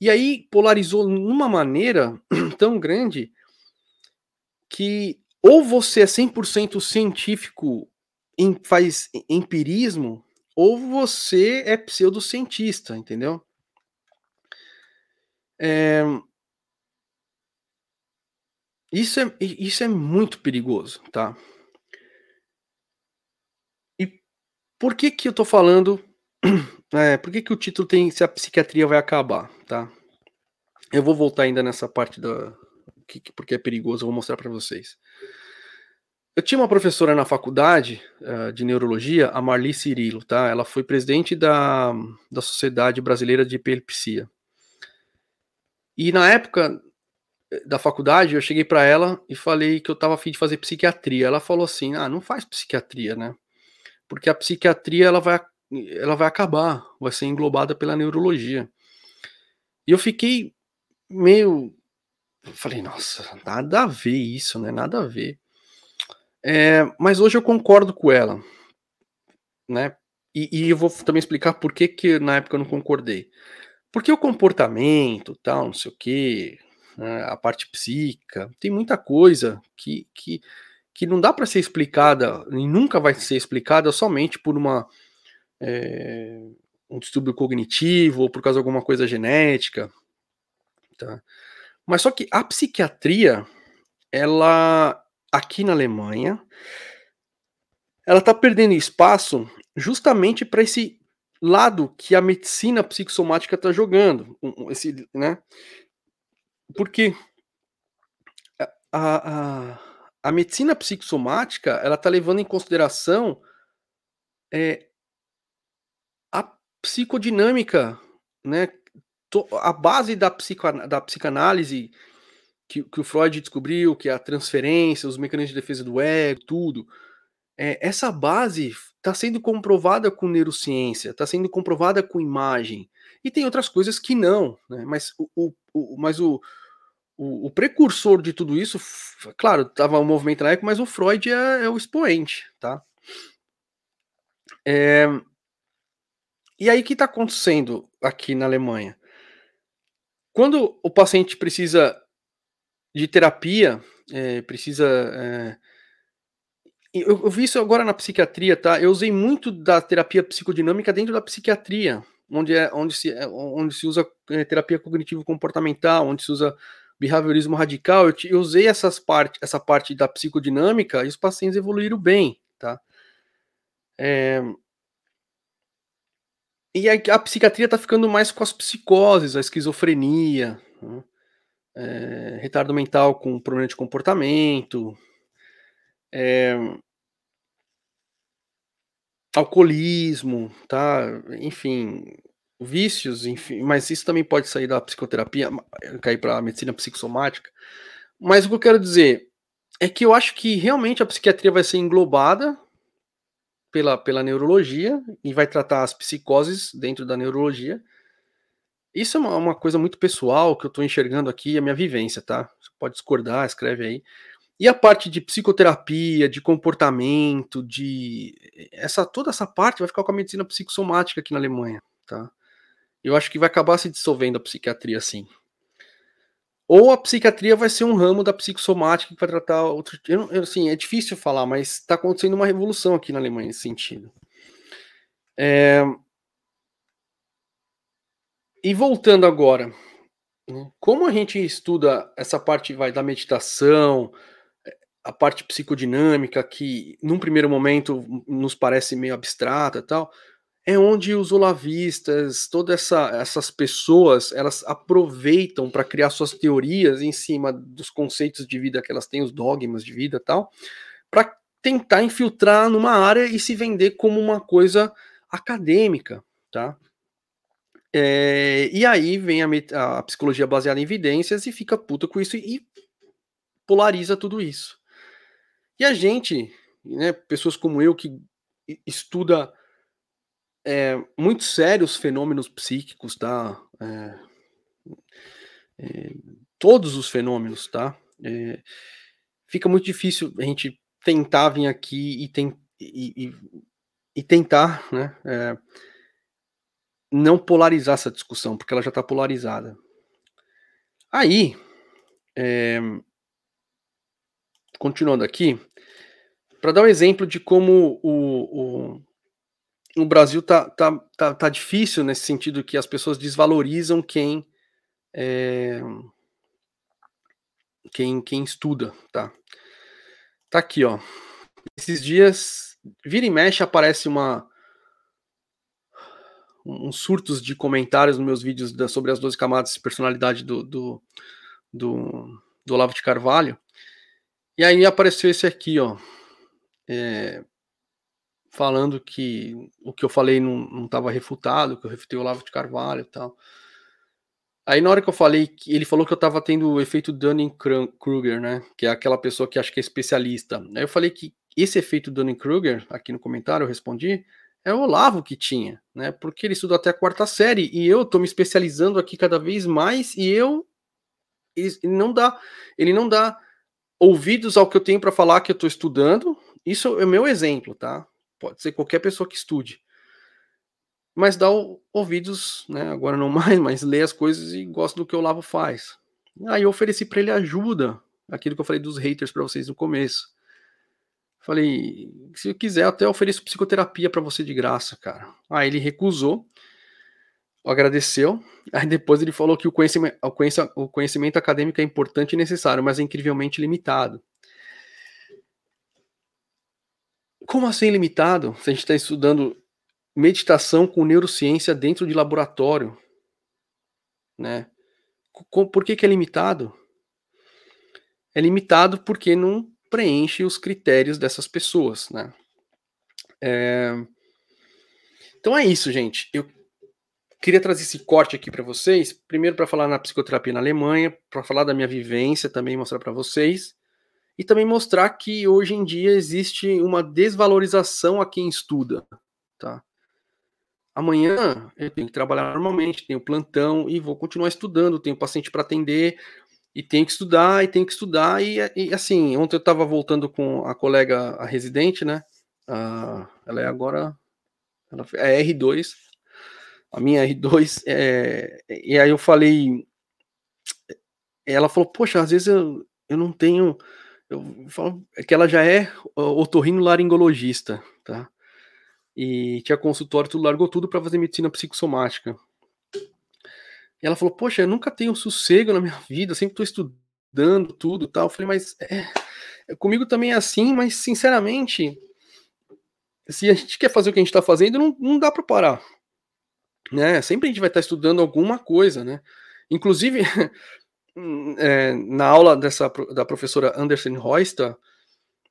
E aí polarizou numa maneira tão grande que ou você é 100% científico, em, faz empirismo, ou você é pseudocientista, entendeu? É... Isso, é, isso é muito perigoso, tá? E por que que eu tô falando... É, por que que o título tem se a psiquiatria vai acabar, tá? Eu vou voltar ainda nessa parte da... Porque é perigoso, eu vou mostrar para vocês. Eu tinha uma professora na faculdade uh, de neurologia, a Marli Cirilo, tá? Ela foi presidente da, da Sociedade Brasileira de Epilepsia. E na época da faculdade, eu cheguei para ela e falei que eu estava afim de fazer psiquiatria. Ela falou assim: "Ah, não faz psiquiatria, né? Porque a psiquiatria ela vai ela vai acabar, vai ser englobada pela neurologia". E eu fiquei meio falei: "Nossa, nada a ver isso, né? Nada a ver". É, mas hoje eu concordo com ela, né? E, e, eu vou também explicar por que, que na época eu não concordei. Porque o comportamento, tal, não sei o que, né, a parte psíquica, tem muita coisa que, que, que não dá para ser explicada e nunca vai ser explicada somente por uma é, um distúrbio cognitivo ou por causa de alguma coisa genética, tá? Mas só que a psiquiatria, ela aqui na Alemanha, ela está perdendo espaço justamente para esse lado que a medicina psicossomática está jogando, esse, né? Porque a, a, a medicina psicossomática ela está levando em consideração é, a psicodinâmica, né? A base da, psico, da psicanálise que, que o Freud descobriu, que é a transferência, os mecanismos de defesa do ego, tudo. É, essa base está sendo comprovada com neurociência, está sendo comprovada com imagem. E tem outras coisas que não, né? Mas o, o, o mas o, o, o, precursor de tudo isso, claro, estava o movimento na época, mas o Freud é, é o expoente, tá? É, e aí o que está acontecendo aqui na Alemanha? Quando o paciente precisa de terapia, é, precisa. É... Eu, eu, vi isso agora na psiquiatria, tá? Eu usei muito da terapia psicodinâmica dentro da psiquiatria, onde, é, onde, se, é, onde se usa é, terapia cognitivo-comportamental, onde se usa behaviorismo radical. Eu, eu usei essas parte, essa parte da psicodinâmica e os pacientes evoluíram bem, tá? É... E a, a psiquiatria está ficando mais com as psicoses, a esquizofrenia. Né? é, retardo mental com problema de comportamento, é, alcoolismo, tá? Enfim, vícios, enfim, mas isso também pode sair da psicoterapia, cair para a medicina psicossomática. Mas o que eu quero dizer é que eu acho que realmente a psiquiatria vai ser englobada pela, pela neurologia e vai tratar as psicoses dentro da neurologia isso é uma, uma coisa muito pessoal que eu estou enxergando aqui, a minha vivência, tá? Você pode discordar, escreve aí. E a parte de psicoterapia, de comportamento, de essa toda essa parte vai ficar com a medicina psicossomática aqui na Alemanha, tá? Eu acho que vai acabar se dissolvendo a psiquiatria assim. Ou a psiquiatria vai ser um ramo da psicossomática que vai tratar outro. Eu, eu, assim, é difícil falar, mas está acontecendo uma revolução aqui na Alemanha nesse sentido. É, e voltando agora, né, como a gente estuda essa parte vai da meditação, a parte psicodinâmica que num primeiro momento nos parece meio abstrata, tal, é onde os olavistas, todas essa, essas pessoas, elas aproveitam para criar suas teorias em cima dos conceitos de vida que elas têm, os dogmas de vida, tal, para tentar infiltrar numa área e se vender como uma coisa acadêmica, tá? É, e aí vem a, a, psicologia baseada em evidências e fica puta com isso e, polariza tudo isso. E a gente, né, pessoas como eu que estuda é, muito sério os fenômenos psíquicos, tá? É, é todos os fenômenos, tá? É, fica muito difícil a gente tentar vir aqui e, tem, e, e, e tentar, né? É, não polarizar essa discussão, porque ela já está polarizada. Aí, é, continuando aqui, para dar um exemplo de como o, o, o Brasil tá, tá, tá, tá, difícil nesse sentido que as pessoas desvalorizam quem é, quem, quem estuda, tá? Tá aqui, ó. Esses dias, vira e mexe, aparece uma uns surtos de comentários nos meus vídeos da, sobre as 12 camadas de personalidade do, do, do, do Olavo de Carvalho. E aí apareceu esse aqui, ó. É, falando que o que eu falei não estava refutado, que eu refutei o Olavo de Carvalho e tal. Aí na hora que eu falei, que ele falou que eu estava tendo o efeito Dunning-Kruger, né? Que é aquela pessoa que acha que é especialista. Aí eu falei que esse efeito Dunning-Kruger, aqui no comentário eu respondi, é o Olavo que tinha, né? Porque ele estudou até a quarta série e eu tô me especializando aqui cada vez mais e eu ele não dá, ele não dá ouvidos ao que eu tenho para falar que eu estou estudando. Isso é o meu exemplo, tá? Pode ser qualquer pessoa que estude. Mas dá ouvidos, né? Agora não mais, mas lê as coisas e gosta do que o Olavo faz. Aí eu ofereci para ele ajuda, aquilo que eu falei dos haters para vocês no começo. Falei, se quiser, até ofereço psicoterapia para você de graça, cara. Aí ele recusou, agradeceu. Aí depois ele falou que o conhecimento, o conhecimento acadêmico é importante e necessário, mas é incrivelmente limitado. Como assim limitado? Se a gente está estudando meditação com neurociência dentro de laboratório, né? Por que, que é limitado? É limitado porque não preenche os critérios dessas pessoas, né? É... Então é isso, gente. Eu queria trazer esse corte aqui para vocês, primeiro para falar na psicoterapia na Alemanha, para falar da minha vivência, também mostrar para vocês e também mostrar que hoje em dia existe uma desvalorização a quem estuda, tá? Amanhã eu tenho que trabalhar normalmente, tenho plantão e vou continuar estudando, tenho paciente para atender, e tenho que estudar, e tenho que estudar, e, e assim, ontem eu estava voltando com a colega, a residente, né? Ela é agora, ela é R2, a minha R2, é, e aí eu falei, ela falou, poxa, às vezes eu, eu não tenho, eu falo é que ela já é otorrino laringologista, tá? E tinha consultório, tudo largou tudo para fazer medicina psicossomática. E ela falou, poxa, eu nunca tenho sossego na minha vida, sempre estou estudando tudo tal. Eu falei, mas é, é, comigo também é assim, mas sinceramente, se a gente quer fazer o que a gente está fazendo, não, não dá para parar. Né? Sempre a gente vai estar tá estudando alguma coisa, né? Inclusive, é, na aula dessa, da professora Anderson Royster,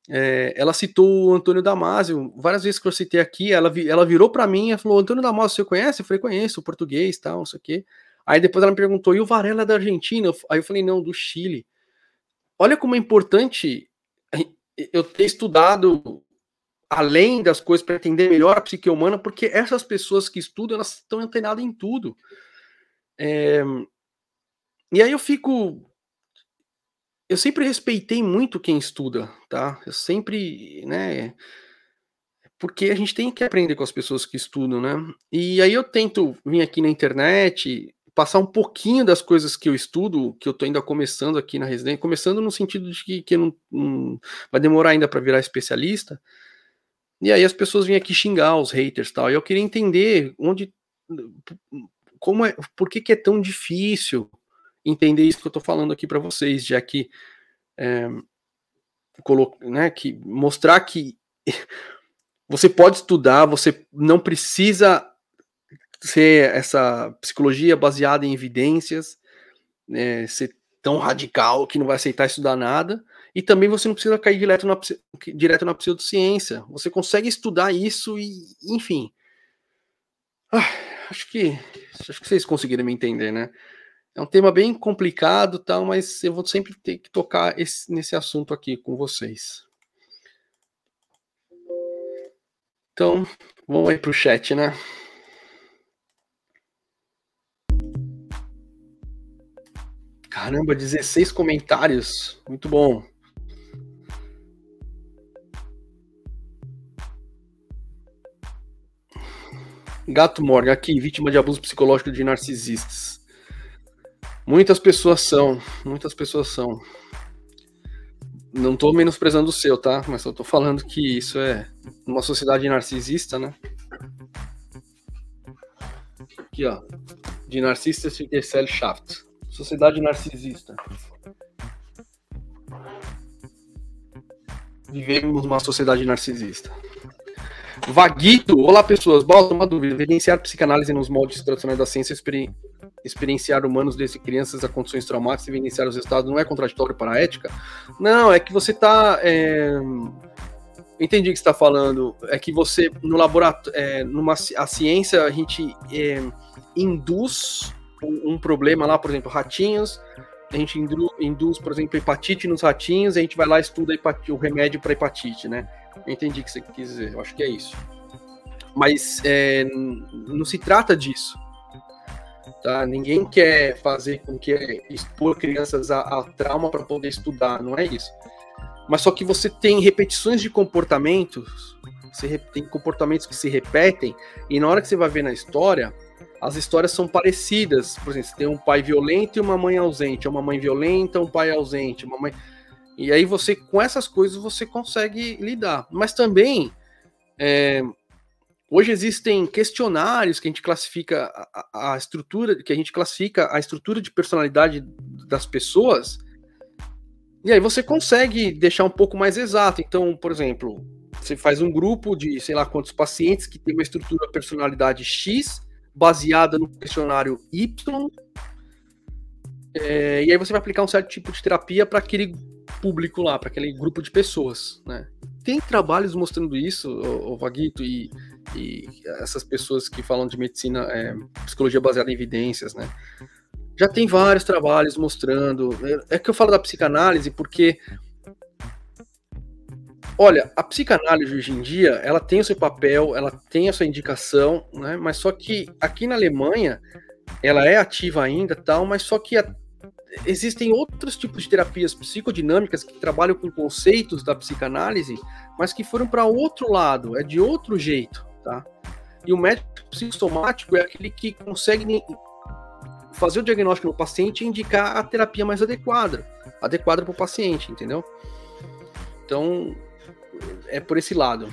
é, ela citou o Antônio Damasio, várias vezes que eu citei aqui, ela, ela virou para mim e falou, Antônio Damasio, você conhece? Eu falei, conheço, português, tal, não sei o quê. Aí depois ela me perguntou, e o Varela é da Argentina? Aí eu falei, não, do Chile. Olha como é importante eu ter estudado além das coisas para entender melhor a psique humana, porque essas pessoas que estudam, elas estão antenadas em tudo. É... E aí eu fico. Eu sempre respeitei muito quem estuda, tá? Eu sempre, né? Porque a gente tem que aprender com as pessoas que estudam, né? E aí eu tento vir aqui na internet, passar um pouquinho das coisas que eu estudo, que eu estou ainda começando aqui na residência, começando no sentido de que, que não, não vai demorar ainda para virar especialista. E aí as pessoas vêm aqui xingar os haters tal. E eu queria entender onde, como é, por que, que é tão difícil entender isso que eu estou falando aqui para vocês, já que é, né, que mostrar que você pode estudar, você não precisa ser essa psicologia baseada em evidências, né, ser tão radical que não vai aceitar estudar nada, e também você não precisa cair direto na, direto na pseudociência. Você consegue estudar isso e, enfim. Ah, acho que acho que vocês conseguiram me entender, né? É um tema bem complicado, tal, mas eu vou sempre ter que tocar esse, nesse assunto aqui com vocês. Então, vamos aí para o chat, né? Caramba, 16 comentários. Muito bom. Gato Morgan, aqui, vítima de abuso psicológico de narcisistas. Muitas pessoas são, muitas pessoas são. Não tô menosprezando o seu, tá? Mas eu tô falando que isso é uma sociedade narcisista, né? Aqui, ó. De narcisistas Gesellschaft. Sociedade narcisista. Vivemos uma sociedade narcisista. Vaguito, olá pessoas, bota uma dúvida. Evidenciar psicanálise nos moldes tradicionais da ciência, experi experienciar humanos desde crianças a condições traumáticas e evidenciar os estados não é contraditório para a ética? Não, é que você está. É... Entendi o que está falando. É que você, no laboratório, é, numa, a ciência, a gente é, induz um, um problema lá, por exemplo, ratinhos, a gente induz, por exemplo, hepatite nos ratinhos, e a gente vai lá e estuda o remédio para hepatite, né? Eu entendi o que você quis dizer, eu acho que é isso. Mas é, não se trata disso. Tá? Ninguém quer fazer com que expor crianças a, a trauma para poder estudar, não é isso. Mas só que você tem repetições de comportamentos, você tem comportamentos que se repetem, e na hora que você vai ver na história, as histórias são parecidas. Por exemplo, você tem um pai violento e uma mãe ausente, uma mãe violenta, um pai ausente, uma mãe. E aí você, com essas coisas, você consegue lidar. Mas também, é, hoje existem questionários que a gente classifica a, a, estrutura, que a gente classifica a estrutura de personalidade das pessoas. E aí você consegue deixar um pouco mais exato. Então, por exemplo, você faz um grupo de sei lá quantos pacientes que tem uma estrutura personalidade X baseada no questionário Y. É, e aí você vai aplicar um certo tipo de terapia para aquele público lá, para aquele grupo de pessoas, né? Tem trabalhos mostrando isso, o, Vaguito, e, e, essas pessoas que falam de medicina, é, psicologia baseada em evidências, né? Já tem vários trabalhos mostrando. É, é que eu falo da psicanálise porque Olha, a psicanálise hoje em dia, ela tem o seu papel, ela tem a sua indicação, né? Mas só que aqui na Alemanha, ela é ativa ainda, tal, mas só que a, existem outros tipos de terapias psicodinâmicas que trabalham com conceitos da psicanálise, mas que foram para outro lado, é de outro jeito, tá? E o médico psicossomático é aquele que consegue fazer o diagnóstico no paciente e indicar a terapia mais adequada, adequada para o paciente, entendeu? Então, é por esse lado.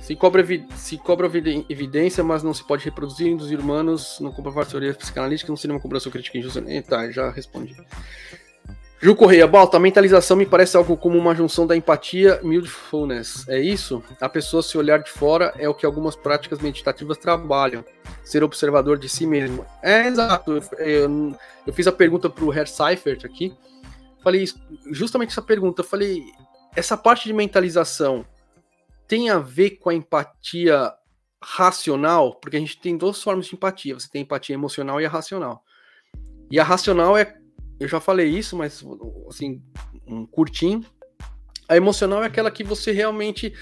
Se cobra, se cobra evidência, mas não se pode reproduzir, induzir humanos, não comprovar teoria psicanalítica, não seria uma cobrança crítica injusta. Tá, já respondi. Ju Correia, Balta, a mentalização me parece algo como uma junção da empatia e mindfulness. É isso? A pessoa se olhar de fora é o que algumas práticas meditativas trabalham. Ser observador de si mesmo. É, exato. Eu, eu, eu fiz a pergunta para o Herr Seifert aqui, falei justamente essa pergunta. Falei, essa parte de mentalização tem a ver com a empatia racional? Porque a gente tem duas formas de empatia. Você tem empatia emocional e a racional. E a racional é, eu já falei isso, mas assim, um curtinho. A emocional é aquela que você realmente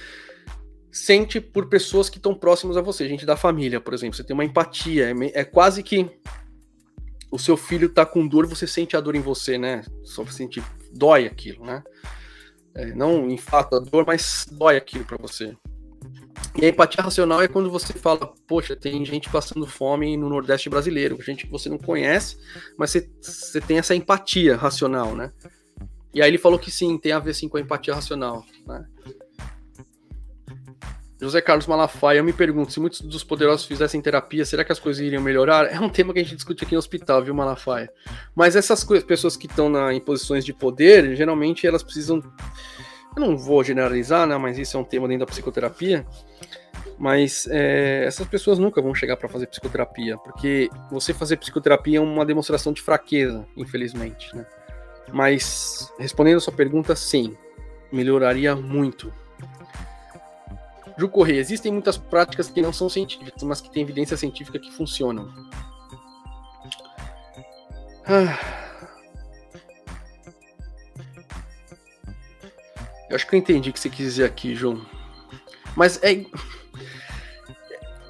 sente por pessoas que estão próximas a você, gente da família, por exemplo. Você tem uma empatia, é, é quase que o seu filho tá com dor, você sente a dor em você, né? Só você sentir, dói aquilo, né? É, não fato a dor, mas dói aquilo para você. E a empatia racional é quando você fala, poxa, tem gente passando fome no Nordeste brasileiro, gente que você não conhece, mas você, você tem essa empatia racional, né? E aí ele falou que sim, tem a ver sim com a empatia racional, né? José Carlos Malafaia, eu me pergunto, se muitos dos poderosos fizessem terapia, será que as coisas iriam melhorar? É um tema que a gente discute aqui no hospital, viu, Malafaia? Mas essas pessoas que estão na, em posições de poder, geralmente elas precisam. Eu não vou generalizar, né? Mas isso é um tema dentro da psicoterapia. Mas é, essas pessoas nunca vão chegar para fazer psicoterapia, porque você fazer psicoterapia é uma demonstração de fraqueza, infelizmente, né? Mas respondendo a sua pergunta, sim, melhoraria muito. Ju Correia, existem muitas práticas que não são científicas, mas que têm evidência científica que funcionam. Ah. Eu acho que eu entendi o que você quis dizer aqui, João. Mas é.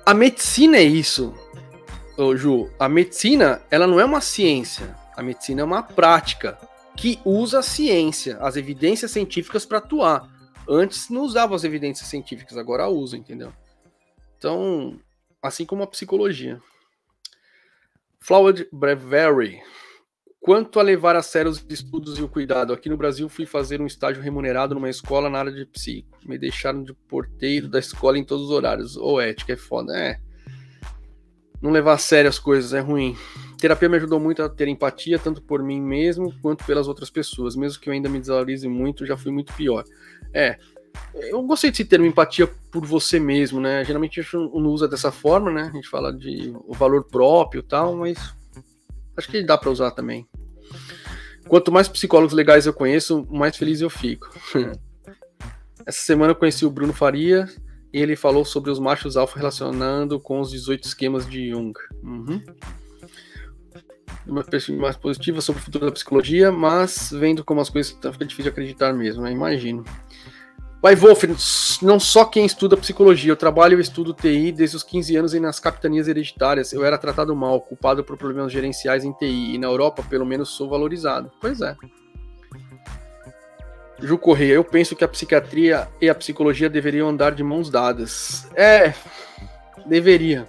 A medicina é isso, ô, Ju. A medicina, ela não é uma ciência. A medicina é uma prática que usa a ciência, as evidências científicas para atuar. Antes não usava as evidências científicas, agora usa, entendeu? Então, assim como a psicologia. Flowered Brevery. Quanto a levar a sério os estudos e o cuidado, aqui no Brasil fui fazer um estágio remunerado numa escola na área de psico. Me deixaram de porteiro da escola em todos os horários. Ou oh, ética é foda. É. Não levar a sério as coisas é ruim. Terapia me ajudou muito a ter empatia, tanto por mim mesmo quanto pelas outras pessoas. Mesmo que eu ainda me desvalorize muito, já fui muito pior. É, eu gostei desse termo empatia por você mesmo, né? Geralmente a gente não usa dessa forma, né? A gente fala de o valor próprio e tal, mas acho que dá para usar também. Quanto mais psicólogos legais eu conheço, mais feliz eu fico. Essa semana eu conheci o Bruno Faria e ele falou sobre os machos alfa relacionando com os 18 esquemas de Jung. Uhum. Uma perspectiva mais positiva sobre o futuro da psicologia, mas vendo como as coisas fica difícil de acreditar mesmo, né? Imagino. Vai, Wolf, não só quem estuda psicologia, eu trabalho e estudo TI desde os 15 anos e nas capitanias hereditárias eu era tratado mal, culpado por problemas gerenciais em TI, e na Europa, pelo menos, sou valorizado. Pois é. Ju Correia, eu penso que a psiquiatria e a psicologia deveriam andar de mãos dadas. É, deveria.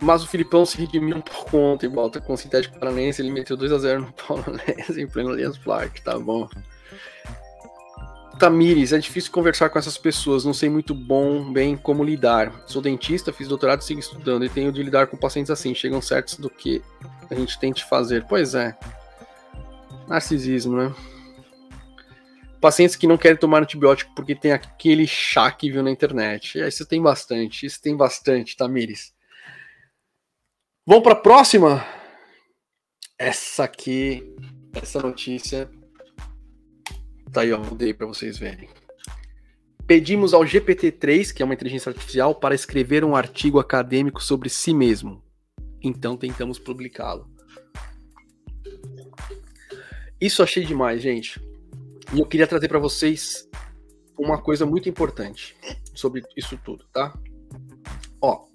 Mas o Filipão se redimiu um pouco ontem, volta com o Sintético Paranense, ele meteu 2x0 no Paulo Paulonense em pleno Allianz Parque, tá bom. Tamires, é difícil conversar com essas pessoas, não sei muito bom, bem como lidar. Sou dentista, fiz doutorado e sigo estudando, e tenho de lidar com pacientes assim, chegam certos do que a gente tente fazer. Pois é. Narcisismo, né? Pacientes que não querem tomar antibiótico porque tem aquele chá que viu na internet. Isso tem bastante, isso tem bastante, Tamires. Vamos para a próxima? Essa aqui, essa notícia. Tá aí, ó, mudei para vocês verem. Pedimos ao GPT-3, que é uma inteligência artificial, para escrever um artigo acadêmico sobre si mesmo. Então tentamos publicá-lo. Isso achei demais, gente. E eu queria trazer para vocês uma coisa muito importante sobre isso tudo, tá? Ó,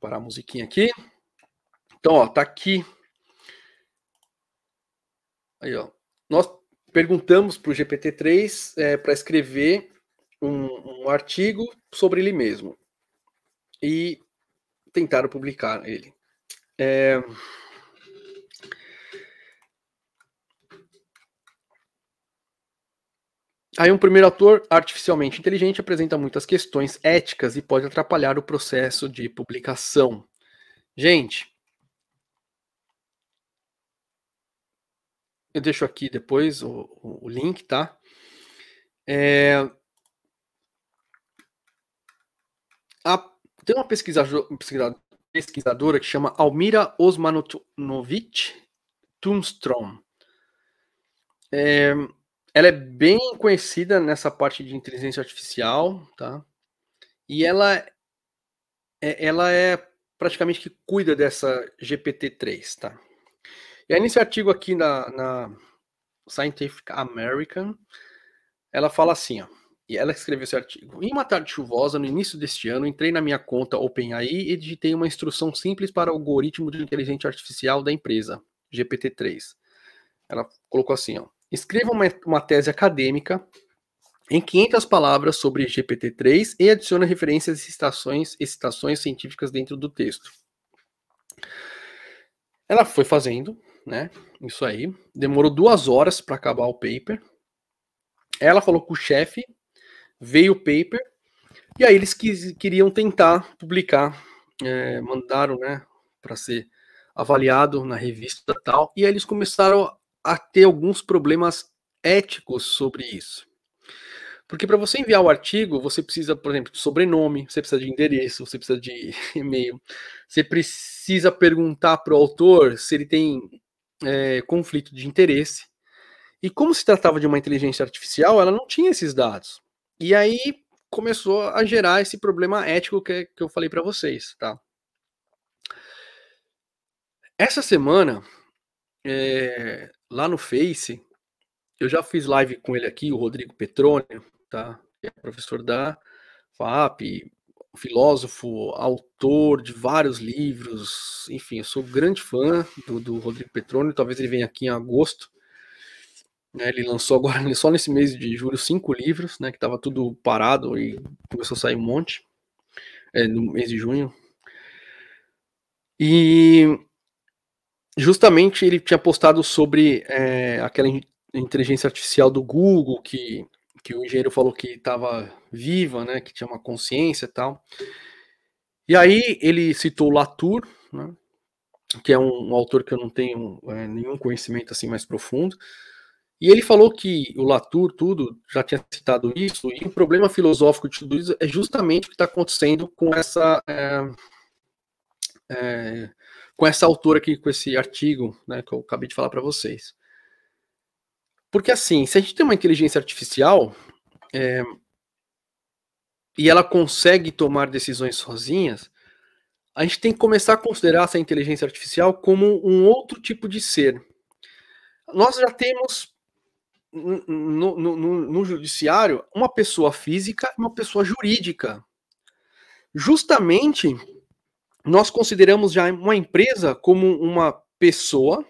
parar a musiquinha aqui. Então, ó, tá aqui. Aí, ó. Nós perguntamos para o GPT-3 é, para escrever um, um, artigo sobre ele mesmo. E tentaram publicar ele. É... Aí um primeiro ator artificialmente inteligente apresenta muitas questões éticas e pode atrapalhar o processo de publicação. Gente, eu deixo aqui depois o, o link, tá? É, a, tem uma pesquisadora, pesquisadora que chama Almira Osmanovic Tunstrom. É, ela é bem conhecida nessa parte de inteligência artificial, tá? E ela é, ela é praticamente que cuida dessa GPT-3, tá? E aí nesse artigo aqui na, na Scientific American, ela fala assim, ó, e ela escreveu esse artigo. Em uma tarde chuvosa, no início deste ano, entrei na minha conta OpenAI e digitei uma instrução simples para o algoritmo de inteligência artificial da empresa, GPT-3. Ela colocou assim, ó, Escreva uma, uma tese acadêmica em 500 palavras sobre GPT-3 e adicione referências e citações, e citações científicas dentro do texto. Ela foi fazendo, né? Isso aí. Demorou duas horas para acabar o paper. Ela falou com o chefe, veio o paper, e aí eles quis, queriam tentar publicar. É, mandaram, né, para ser avaliado na revista tal, e aí eles começaram a ter alguns problemas éticos sobre isso. Porque para você enviar o artigo, você precisa, por exemplo, de sobrenome, você precisa de endereço, você precisa de e-mail, você precisa perguntar para o autor se ele tem é, conflito de interesse. E como se tratava de uma inteligência artificial, ela não tinha esses dados. E aí começou a gerar esse problema ético que, que eu falei para vocês, tá? Essa semana, é, lá no Face, eu já fiz live com ele aqui, o Rodrigo Petrônio, tá? Que é professor da FAP, filósofo, autor de vários livros, enfim, eu sou grande fã do, do Rodrigo Petrônio, talvez ele venha aqui em agosto. Né, ele lançou agora, só nesse mês de julho, cinco livros, né? Que estava tudo parado e começou a sair um monte. É, no mês de junho. E justamente ele tinha postado sobre é, aquela inteligência artificial do Google, que, que o engenheiro falou que estava viva, né? Que tinha uma consciência e tal. E aí ele citou Latour, né, que é um, um, autor que eu não tenho é, nenhum conhecimento assim mais profundo, e ele falou que o Latour, tudo, já tinha citado isso, e o problema filosófico de tudo isso é justamente o que está acontecendo com essa é, é, com essa autora aqui, com esse artigo né, que eu acabei de falar para vocês. Porque assim, se a gente tem uma inteligência artificial, é, e ela consegue tomar decisões sozinhas, a gente tem que começar a considerar essa inteligência artificial como um outro tipo de ser. Nós já temos no, no, no, no judiciário uma pessoa física e uma pessoa jurídica. Justamente, nós consideramos já uma empresa como uma pessoa,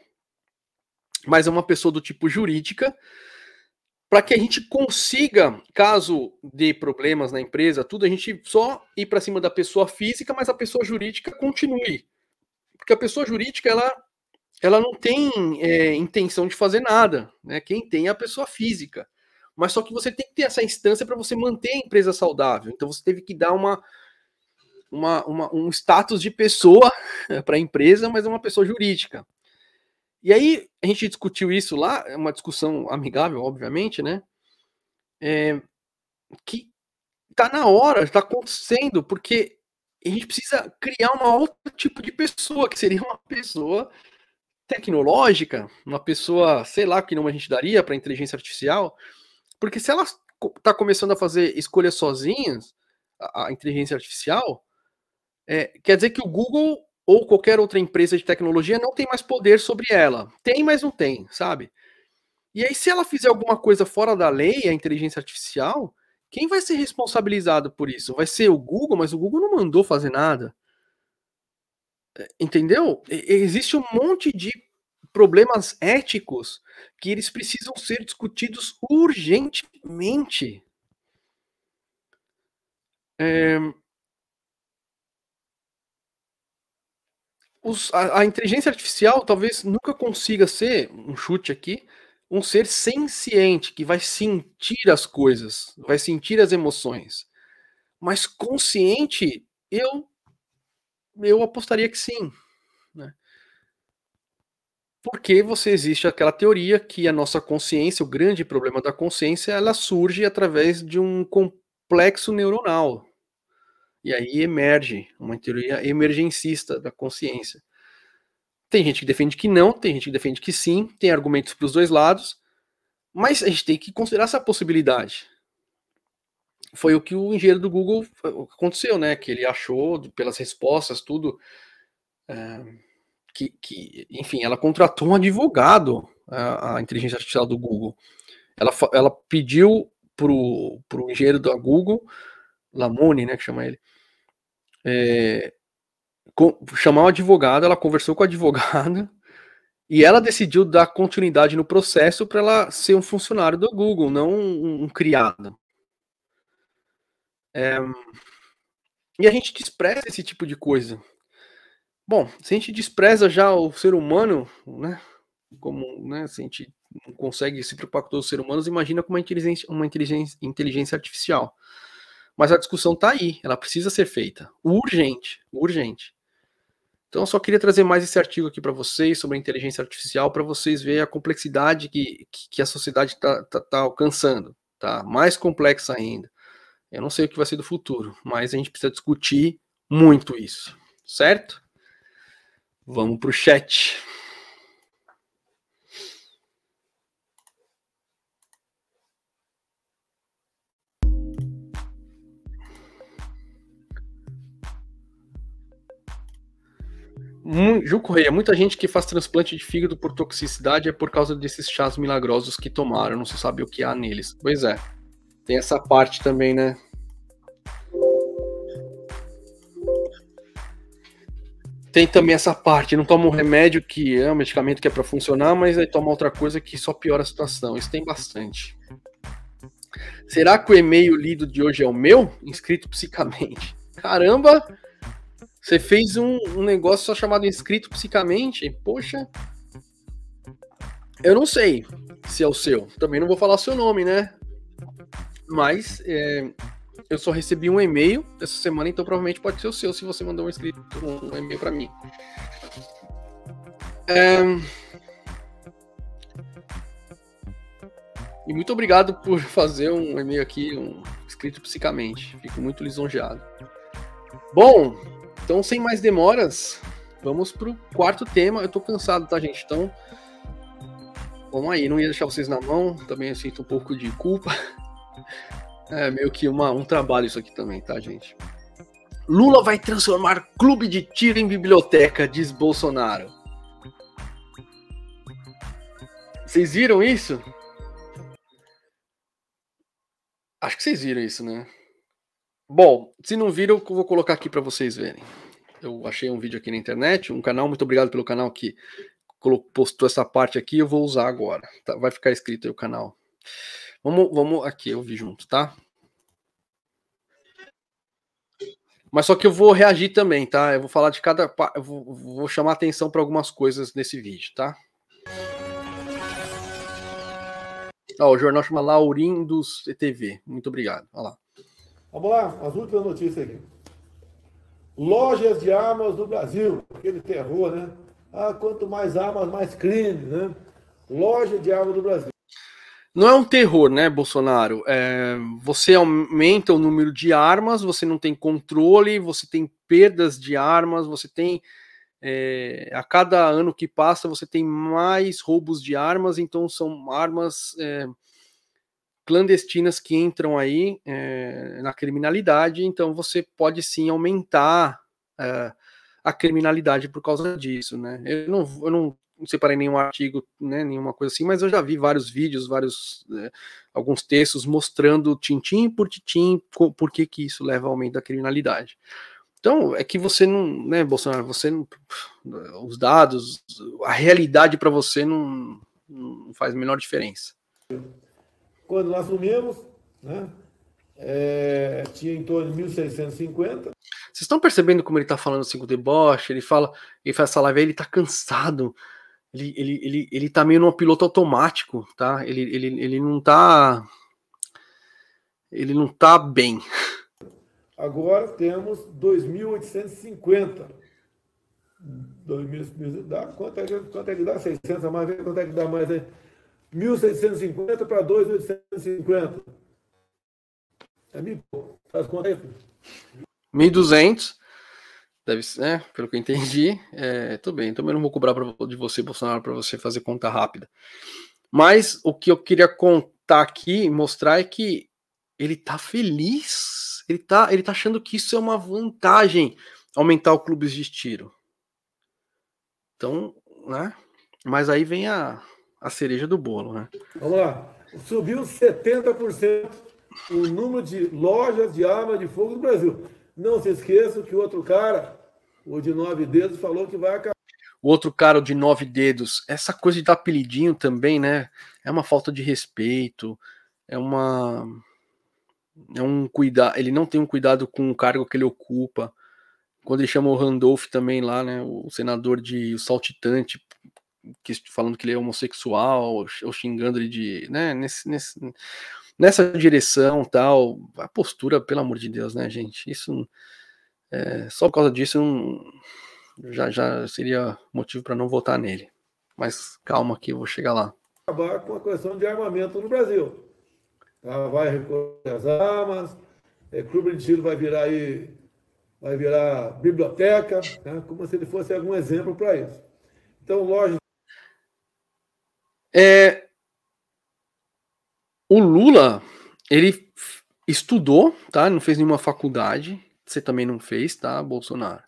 mas é uma pessoa do tipo jurídica, para que a gente consiga, caso dê problemas na empresa, tudo, a gente só ir para cima da pessoa física, mas a pessoa jurídica continue. Porque a pessoa jurídica, ela, ela não tem é, intenção de fazer nada. Né? Quem tem é a pessoa física. Mas só que você tem que ter essa instância para você manter a empresa saudável. Então você teve que dar uma, uma, uma um status de pessoa para a empresa, mas é uma pessoa jurídica. E aí a gente discutiu isso lá, é uma discussão amigável, obviamente, né? É, que tá na hora, está acontecendo, porque a gente precisa criar uma outro tipo de pessoa, que seria uma pessoa tecnológica, uma pessoa, sei lá, que nome a gente daria para inteligência artificial, porque se ela está começando a fazer escolhas sozinhas, a, a inteligência artificial, é, quer dizer que o Google ou qualquer outra empresa de tecnologia não tem mais poder sobre ela. Tem, mas não tem, sabe? E aí, se ela fizer alguma coisa fora da lei, a inteligência artificial, quem vai ser responsabilizado por isso? Vai ser o Google, mas o Google não mandou fazer nada. É, entendeu? Existe um monte de problemas éticos que eles precisam ser discutidos urgentemente. É, os, a, a, inteligência artificial talvez nunca consiga ser, um chute aqui, um ser senciente, que vai sentir as coisas, vai sentir as emoções. Mas consciente, eu, eu apostaria que sim. Né? Porque você existe aquela teoria que a nossa consciência, o grande problema da consciência, ela surge através de um complexo neuronal, e aí emerge uma teoria emergencista da consciência. Tem gente que defende que não, tem gente que defende que sim, tem argumentos para os dois lados, mas a gente tem que considerar essa possibilidade. Foi o que o engenheiro do Google aconteceu, né? Que ele achou, pelas respostas, tudo. É, que, que, enfim, ela contratou um advogado, a, a inteligência artificial do Google. Ela, ela pediu para o engenheiro da Google Lamone, né, que chama ele, é, com, chamar um advogado, ela conversou com a advogada e ela decidiu dar continuidade no processo para ela ser um funcionário do Google, não um, um criado. É, e a gente despreza esse tipo de coisa. Bom, se a gente despreza já o ser humano, né, como, né, se a gente não consegue se preocupar com todos os seres humanos, imagina com uma inteligência, uma inteligência, inteligência artificial. Mas a discussão está aí, ela precisa ser feita. Urgente, urgente. Então, eu só queria trazer mais esse artigo aqui para vocês sobre a inteligência artificial, para vocês verem a complexidade que, que a sociedade está tá, tá alcançando. Tá? Mais complexa ainda. Eu não sei o que vai ser do futuro, mas a gente precisa discutir muito isso, certo? Vamos para o chat. Ju Correia, muita gente que faz transplante de fígado por toxicidade é por causa desses chás milagrosos que tomaram, não se sabe o que há neles. Pois é, tem essa parte também, né? tem também essa parte, não toma um remédio que é um medicamento que é para funcionar, mas aí toma outra coisa que só piora a situação. Isso tem bastante. Será que o e-mail lido de hoje é o meu? Inscrito psicamente. Caramba! Você fez um, um negócio só chamado inscrito psicamente? Poxa. Eu não sei se é o seu. Também não vou falar seu nome, né? Mas é, eu só recebi um e-mail essa semana, então provavelmente pode ser o seu se você mandou um, inscrito, um e-mail para mim. É... E muito obrigado por fazer um e-mail aqui, um escrito psicamente. Fico muito lisonjeado. Bom, então sem mais demoras, vamos pro quarto tema. Eu tô cansado, tá, gente? Então, vamos aí. Não ia deixar vocês na mão, também eu sinto um pouco de culpa. É meio que uma, um trabalho isso aqui também, tá, gente? Lula vai transformar clube de tiro em biblioteca, diz Bolsonaro. Vocês viram isso? Acho que vocês viram isso, né? Bom, se não viram, eu vou colocar aqui para vocês verem. Eu achei um vídeo aqui na internet, um canal, muito obrigado pelo canal que postou essa parte aqui, eu vou usar agora. Tá? Vai ficar escrito aí o canal. Vamos, vamos aqui, eu vi junto, tá? Mas só que eu vou reagir também, tá? Eu vou falar de cada. Eu vou, vou chamar atenção para algumas coisas nesse vídeo, tá? Ó, o jornal chama Laurindos TV. Muito obrigado. Olha lá. Vamos lá, as últimas notícias aqui. Lojas de armas do Brasil. Aquele terror, né? Ah, quanto mais armas, mais crime, né? Loja de armas do Brasil. Não é um terror, né, Bolsonaro? É, você aumenta o número de armas, você não tem controle, você tem perdas de armas, você tem. É, a cada ano que passa, você tem mais roubos de armas, então são armas é, clandestinas que entram aí é, na criminalidade, então você pode sim aumentar é, a criminalidade por causa disso, né? Eu não, eu não separei nenhum artigo, né, nenhuma coisa assim, mas eu já vi vários vídeos, vários né, alguns textos mostrando tintim por tintim por que, que isso leva ao aumento da criminalidade. Então, é que você não, né, Bolsonaro, você não, os dados, a realidade para você não, não faz a menor diferença. Quando nós assumimos, né, é, tinha em torno de 1.650. Vocês estão percebendo como ele está falando assim com o deboche? Ele fala, ele faz essa live, ele está cansado ele, ele, ele, ele tá meio no piloto automático, tá? Ele, ele, ele não tá. Ele não tá bem. Agora temos 2.850. 2.000, dá, quanto, é, quanto é que dá? 600 a mais? Quanto é que dá mais aí? 1.650 para 2.850. É mil. Faz conta aí. 1.200 Deve ser, né? Pelo que eu entendi. É, tudo bem, também não vou cobrar pra, de você, Bolsonaro, para você fazer conta rápida. Mas o que eu queria contar aqui, mostrar é que ele tá feliz. Ele tá, ele tá achando que isso é uma vantagem aumentar o clubes de tiro. Então, né? Mas aí vem a, a cereja do bolo, né? Vamos lá. Subiu 70% o número de lojas de arma de fogo no Brasil. Não se esqueça que o outro cara o de nove dedos falou que vai acabar. O outro cara, o de nove dedos, essa coisa de dar apelidinho também, né? É uma falta de respeito, é uma. É um cuidado. Ele não tem um cuidado com o cargo que ele ocupa. Quando ele chama o Randolph também lá, né? O senador de o saltitante, que, falando que ele é homossexual, ou xingando ele de. Né? Nesse, nesse, nessa direção tal. A postura, pelo amor de Deus, né, gente? Isso é, só por causa disso já, já seria motivo para não votar nele. Mas calma que eu vou chegar lá. Acabar com a questão de armamento no Brasil. Tá? Vai recolher as armas, é, clube de tiro vai virar aí, vai virar biblioteca, né? como se ele fosse algum exemplo para isso. Então, lógico. É, o Lula, ele estudou, tá? Não fez nenhuma faculdade, você também não fez, tá, Bolsonaro?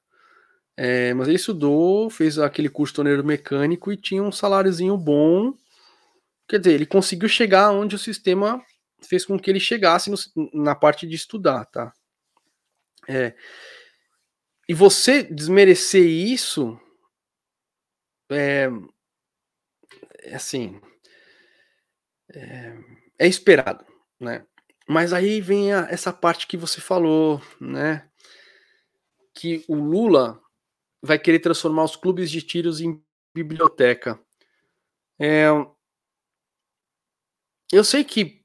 É, mas ele estudou, fez aquele curso torneiro mecânico e tinha um saláriozinho bom. Quer dizer, ele conseguiu chegar onde o sistema fez com que ele chegasse no, na parte de estudar, tá? É, e você desmerecer isso é, é assim é, é, esperado, né? Mas aí vem a, essa parte que você falou, né? Que o Lula vai querer transformar os clubes de tiros em biblioteca. É, eu sei que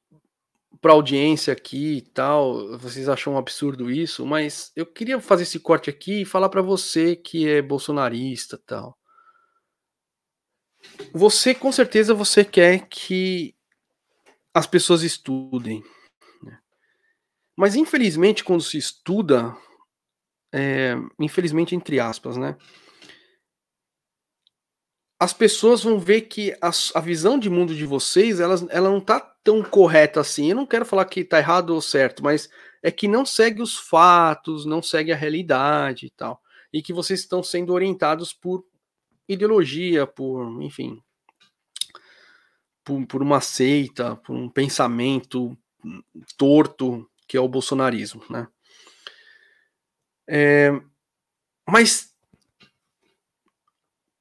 para audiência aqui e tal, vocês acham um absurdo isso, mas eu queria fazer esse corte aqui e falar para você que é bolsonarista, tal. Você com certeza você quer que as pessoas estudem, né? mas infelizmente quando se estuda, é, infelizmente entre aspas, né? As pessoas vão ver que a, a visão de mundo de vocês, ela, ela não tá tão correta assim. Eu não quero falar que tá errado ou certo, mas é que não segue os fatos, não segue a realidade e tal. E que vocês estão sendo orientados por ideologia, por, enfim, por, por uma seita, por um pensamento torto que é o bolsonarismo, né? É, mas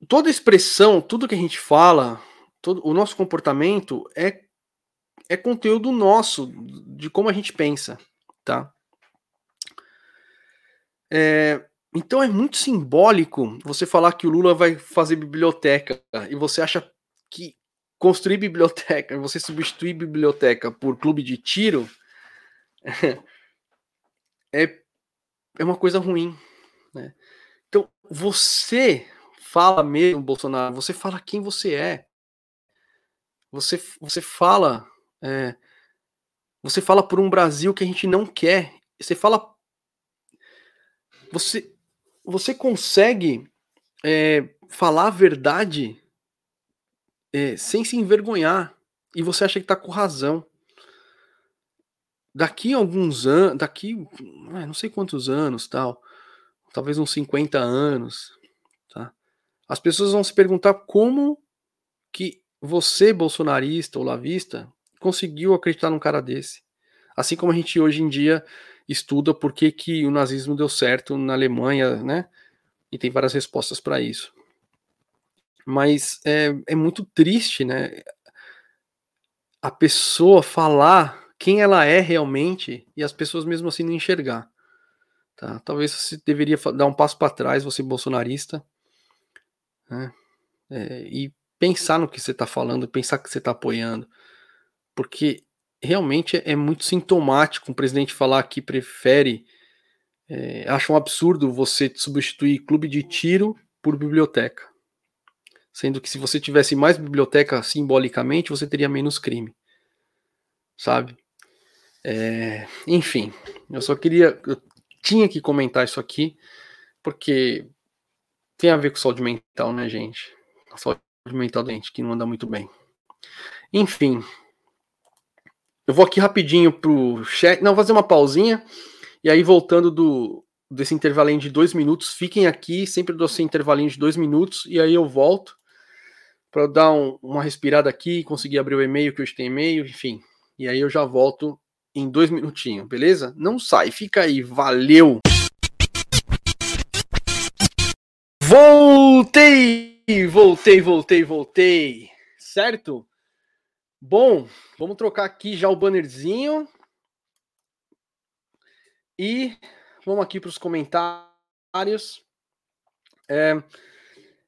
toda expressão, tudo que a gente fala, todo, o nosso comportamento é, é conteúdo nosso, de como a gente pensa, tá? É, então é muito simbólico você falar que o Lula vai fazer biblioteca e você acha que construir biblioteca, você substituir biblioteca por clube de tiro é, é uma coisa ruim, né? Então você fala mesmo, Bolsonaro, você fala quem você é. Você, você fala. É, você fala por um Brasil que a gente não quer. Você fala. Você, você consegue é, falar a verdade é, sem se envergonhar. E você acha que está com razão. Daqui a alguns anos, daqui não sei quantos anos, tal, talvez uns 50 anos, as pessoas vão se perguntar como que você, bolsonarista ou lavista, conseguiu acreditar num cara desse. Assim como a gente hoje em dia estuda por que, que o nazismo deu certo na Alemanha, né? E tem várias respostas para isso. Mas é, é muito triste, né? A pessoa falar quem ela é realmente e as pessoas mesmo assim não enxergar. Tá? Talvez você deveria dar um passo para trás, você bolsonarista, né? É, e pensar no que você está falando, pensar que você está apoiando, porque realmente é muito sintomático um presidente falar que prefere, é, acha um absurdo você substituir clube de tiro por biblioteca, sendo que se você tivesse mais biblioteca simbolicamente, você teria menos crime, sabe? É, enfim, eu só queria, eu tinha que comentar isso aqui, porque tem a ver com saúde mental, né, gente? A saúde mental da gente que não anda muito bem. Enfim. Eu vou aqui rapidinho pro chat. Não, vou fazer uma pausinha. E aí, voltando do, desse intervalinho de dois minutos, fiquem aqui. Sempre dou esse intervalinho de dois minutos. E aí eu volto para dar um, uma respirada aqui, conseguir abrir o e-mail, que hoje tem e-mail, enfim. E aí eu já volto em dois minutinhos, beleza? Não sai, fica aí. Valeu! Voltei! Voltei, voltei, voltei. Certo? Bom, vamos trocar aqui já o bannerzinho. E vamos aqui para os comentários. É,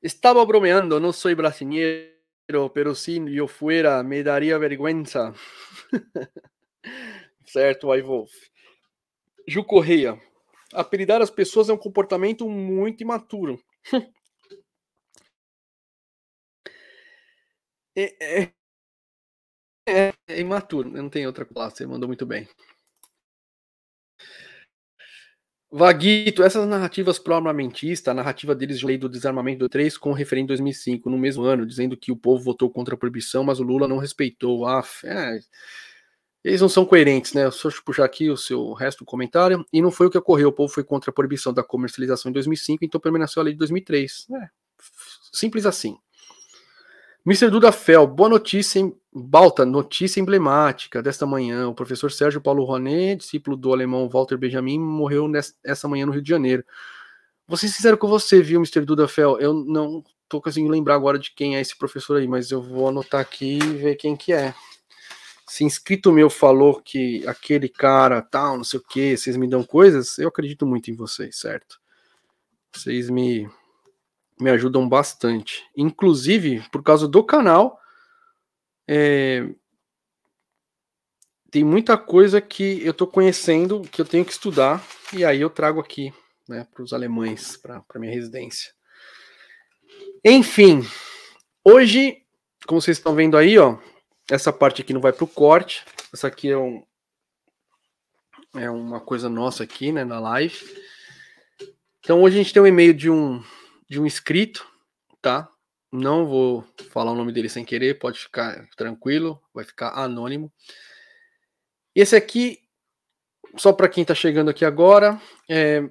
estava bromeando, não sou brasileiro, pero si eu fuera me daria vergüenza. certo, Wolf. Ju Correia. Apelidar as pessoas é um comportamento muito imaturo. é, é, é, é imaturo, não tem outra classe, mandou muito bem. Vaguito, essas narrativas pró-armamentista, a narrativa deles de lei do desarmamento do 3 com referendo em 2005, no mesmo ano, dizendo que o povo votou contra a proibição, mas o Lula não respeitou. Ah, é, eles não são coerentes, né? Só puxar aqui o seu resto do comentário. E não foi o que ocorreu. O povo foi contra a proibição da comercialização em 2005, então permaneceu a lei de 2003. É, simples assim. Mr. Duda Fel, boa notícia, em Balta, notícia emblemática desta manhã. O professor Sérgio Paulo Ronet, discípulo do alemão Walter Benjamin, morreu nessa manhã no Rio de Janeiro. vou ser sincero com você, viu, Mr. Dudafel? Eu não tô conseguindo lembrar agora de quem é esse professor aí, mas eu vou anotar aqui e ver quem que é. Se inscrito meu falou que aquele cara tal, não sei o que, vocês me dão coisas, eu acredito muito em vocês, certo? Vocês me, me ajudam bastante. Inclusive, por causa do canal, é, tem muita coisa que eu tô conhecendo que eu tenho que estudar, e aí eu trago aqui né, para os alemães, para minha residência. Enfim, hoje, como vocês estão vendo aí, ó, essa parte aqui não vai para o corte. Essa aqui é, um, é uma coisa nossa aqui, né, na live. Então hoje a gente tem um e-mail de um de um inscrito, tá? Não vou falar o nome dele sem querer, pode ficar tranquilo, vai ficar anônimo. Esse aqui, só para quem está chegando aqui agora, é,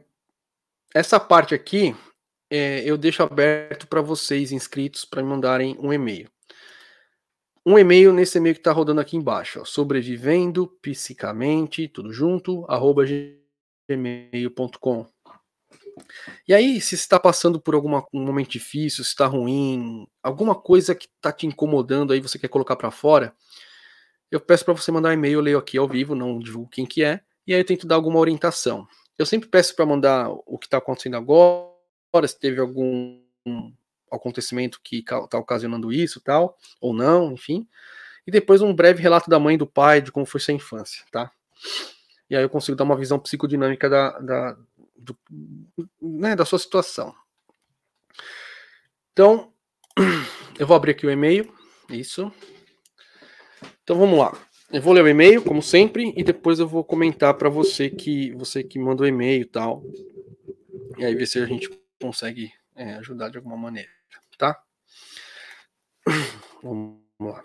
essa parte aqui é, eu deixo aberto para vocês inscritos para me mandarem um e-mail. Um e-mail nesse e-mail que está rodando aqui embaixo, ó, sobrevivendo psicamente, tudo junto, arroba gmail.com. E aí, se está passando por algum um momento difícil, se está ruim, alguma coisa que está te incomodando aí, você quer colocar para fora, eu peço para você mandar um e-mail, eu leio aqui ao vivo, não divulgo quem que é, e aí eu tento dar alguma orientação. Eu sempre peço para mandar o que está acontecendo agora, se teve algum acontecimento que está ocasionando isso, tal, ou não, enfim. E depois um breve relato da mãe do pai, de como foi sua infância, tá? E aí eu consigo dar uma visão psicodinâmica da, da, do, né, da sua situação. Então, eu vou abrir aqui o e-mail, isso. Então vamos lá. Eu vou ler o e-mail, como sempre, e depois eu vou comentar para você que você que mandou o e-mail e tal. E aí ver se a gente consegue é, ajudar de alguma maneira, tá? Vamos lá.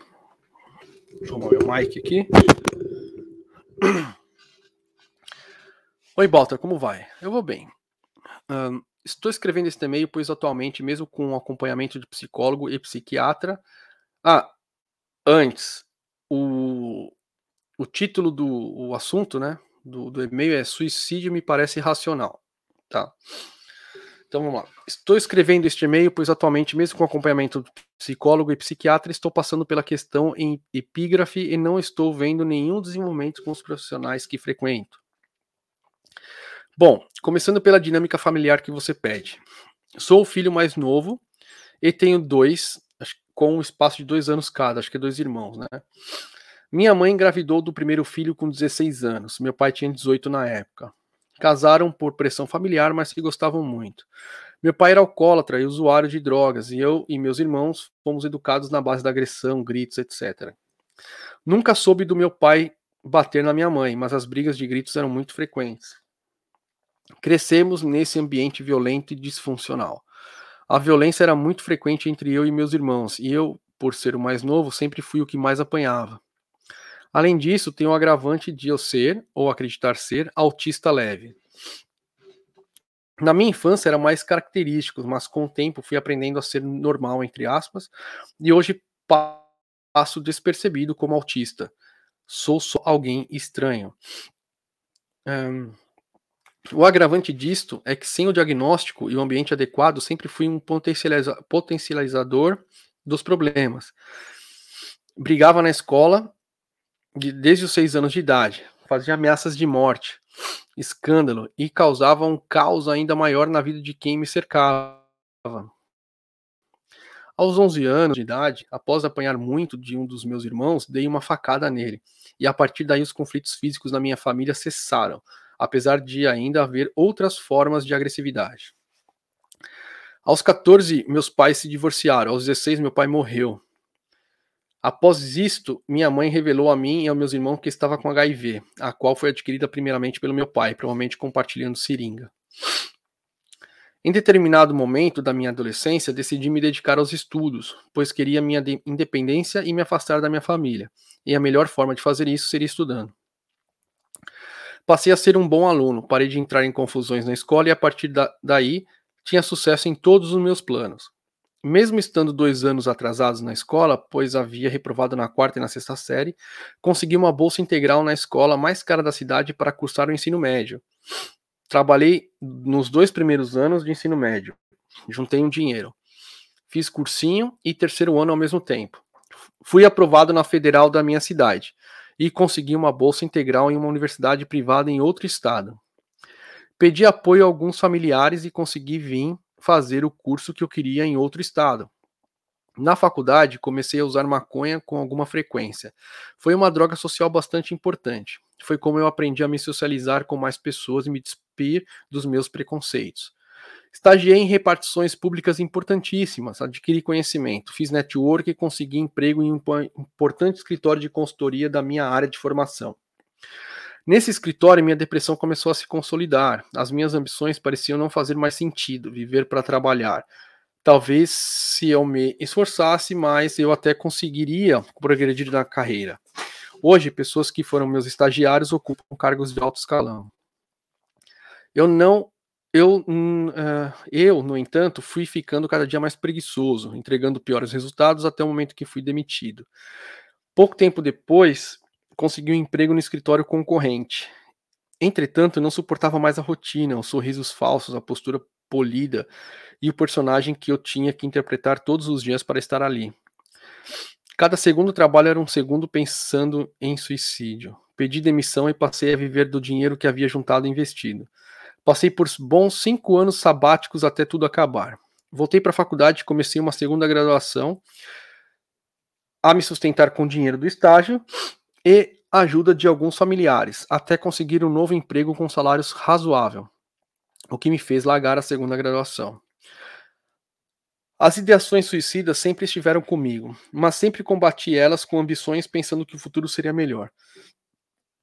Deixa eu arrumar meu mic aqui. Oi, Walter, como vai? Eu vou bem. Um, estou escrevendo este e-mail, pois atualmente, mesmo com acompanhamento de psicólogo e psiquiatra. Ah, antes, o, o título do o assunto, né, do, do e-mail é Suicídio me parece irracional, tá? Então vamos lá. Estou escrevendo este e-mail, pois atualmente, mesmo com acompanhamento do psicólogo e psiquiatra, estou passando pela questão em epígrafe e não estou vendo nenhum desenvolvimento com os profissionais que frequento. Bom, começando pela dinâmica familiar que você pede. Sou o filho mais novo e tenho dois, com um espaço de dois anos cada, acho que é dois irmãos, né? Minha mãe engravidou do primeiro filho com 16 anos, meu pai tinha 18 na época. Casaram por pressão familiar, mas se gostavam muito. Meu pai era alcoólatra e usuário de drogas, e eu e meus irmãos fomos educados na base da agressão, gritos, etc. Nunca soube do meu pai bater na minha mãe, mas as brigas de gritos eram muito frequentes. Crescemos nesse ambiente violento e disfuncional. A violência era muito frequente entre eu e meus irmãos, e eu, por ser o mais novo, sempre fui o que mais apanhava. Além disso, tem o agravante de eu ser, ou acreditar ser, autista leve. Na minha infância era mais característico, mas com o tempo fui aprendendo a ser normal, entre aspas, e hoje passo despercebido como autista. Sou só alguém estranho. Um, o agravante disto é que sem o diagnóstico e o ambiente adequado, sempre fui um potencializa potencializador dos problemas. Brigava na escola desde os seis anos de idade, fazia ameaças de morte, escândalo e causava um caos ainda maior na vida de quem me cercava. Aos 11 anos de idade, após apanhar muito de um dos meus irmãos, dei uma facada nele. E a partir daí os conflitos físicos na minha família cessaram apesar de ainda haver outras formas de agressividade. Aos 14, meus pais se divorciaram. Aos 16, meu pai morreu. Após isto, minha mãe revelou a mim e aos meus irmãos que estava com HIV, a qual foi adquirida primeiramente pelo meu pai, provavelmente compartilhando seringa. Em determinado momento da minha adolescência, decidi me dedicar aos estudos, pois queria minha independência e me afastar da minha família. E a melhor forma de fazer isso seria estudando. Passei a ser um bom aluno, parei de entrar em confusões na escola e a partir da, daí tinha sucesso em todos os meus planos. Mesmo estando dois anos atrasados na escola, pois havia reprovado na quarta e na sexta série, consegui uma bolsa integral na escola mais cara da cidade para cursar o ensino médio. Trabalhei nos dois primeiros anos de ensino médio. Juntei um dinheiro. Fiz cursinho e terceiro ano ao mesmo tempo. Fui aprovado na federal da minha cidade e consegui uma bolsa integral em uma universidade privada em outro estado. Pedi apoio a alguns familiares e consegui vir fazer o curso que eu queria em outro estado. Na faculdade, comecei a usar maconha com alguma frequência. Foi uma droga social bastante importante. Foi como eu aprendi a me socializar com mais pessoas e me despir dos meus preconceitos. Estagiei em repartições públicas importantíssimas, adquiri conhecimento, fiz network e consegui emprego em um importante escritório de consultoria da minha área de formação. Nesse escritório, minha depressão começou a se consolidar. As minhas ambições pareciam não fazer mais sentido, viver para trabalhar. Talvez se eu me esforçasse mais, eu até conseguiria progredir na carreira. Hoje, pessoas que foram meus estagiários ocupam cargos de alto escalão. Eu não eu, uh, eu, no entanto, fui ficando cada dia mais preguiçoso, entregando piores resultados até o momento que fui demitido. Pouco tempo depois, consegui um emprego no escritório concorrente. Entretanto, não suportava mais a rotina, os sorrisos falsos, a postura polida e o personagem que eu tinha que interpretar todos os dias para estar ali. Cada segundo trabalho era um segundo pensando em suicídio. Pedi demissão e passei a viver do dinheiro que havia juntado e investido. Passei por bons cinco anos sabáticos até tudo acabar. Voltei para a faculdade, comecei uma segunda graduação a me sustentar com o dinheiro do estágio e ajuda de alguns familiares, até conseguir um novo emprego com salários razoável, o que me fez largar a segunda graduação. As ideações suicidas sempre estiveram comigo, mas sempre combati elas com ambições pensando que o futuro seria melhor.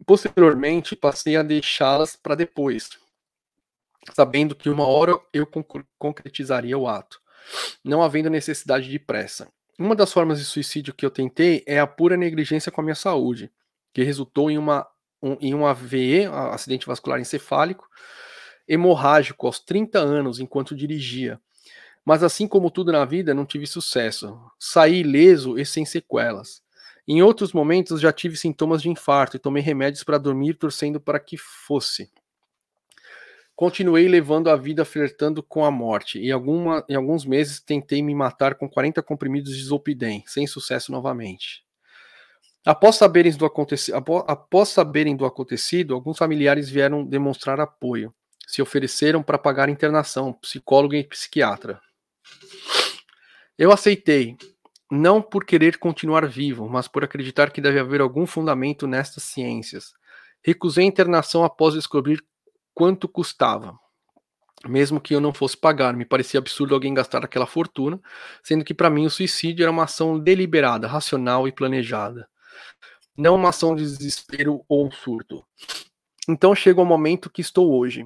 Posteriormente, passei a deixá-las para depois, sabendo que uma hora eu concretizaria o ato, não havendo necessidade de pressa. Uma das formas de suicídio que eu tentei é a pura negligência com a minha saúde, que resultou em uma um, em um AVE, acidente vascular encefálico, hemorrágico aos 30 anos enquanto dirigia. Mas assim como tudo na vida, não tive sucesso. Saí ileso e sem sequelas. Em outros momentos já tive sintomas de infarto e tomei remédios para dormir, torcendo para que fosse. Continuei levando a vida flertando com a morte, e alguma, em alguns meses tentei me matar com 40 comprimidos de Zolpidem, sem sucesso novamente. Após saberem, do acontecido, após saberem do acontecido, alguns familiares vieram demonstrar apoio. Se ofereceram para pagar internação, psicólogo e psiquiatra. Eu aceitei, não por querer continuar vivo, mas por acreditar que deve haver algum fundamento nestas ciências. Recusei a internação após descobrir quanto custava. Mesmo que eu não fosse pagar, me parecia absurdo alguém gastar aquela fortuna, sendo que para mim o suicídio era uma ação deliberada, racional e planejada. Não uma ação de desespero ou surto. Então chega o momento que estou hoje.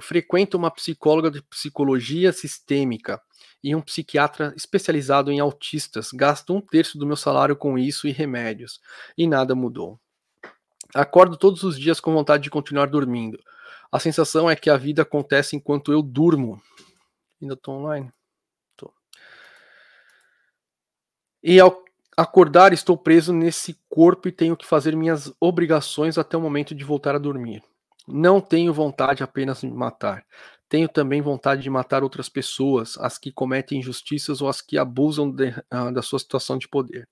Frequento uma psicóloga de psicologia sistêmica e um psiquiatra especializado em autistas. Gasto um terço do meu salário com isso e remédios. E nada mudou. Acordo todos os dias com vontade de continuar dormindo a sensação é que a vida acontece enquanto eu durmo. Ainda estou online? Tô. E ao acordar, estou preso nesse corpo e tenho que fazer minhas obrigações até o momento de voltar a dormir. Não tenho vontade apenas de me matar. Tenho também vontade de matar outras pessoas, as que cometem injustiças ou as que abusam de, uh, da sua situação de poder.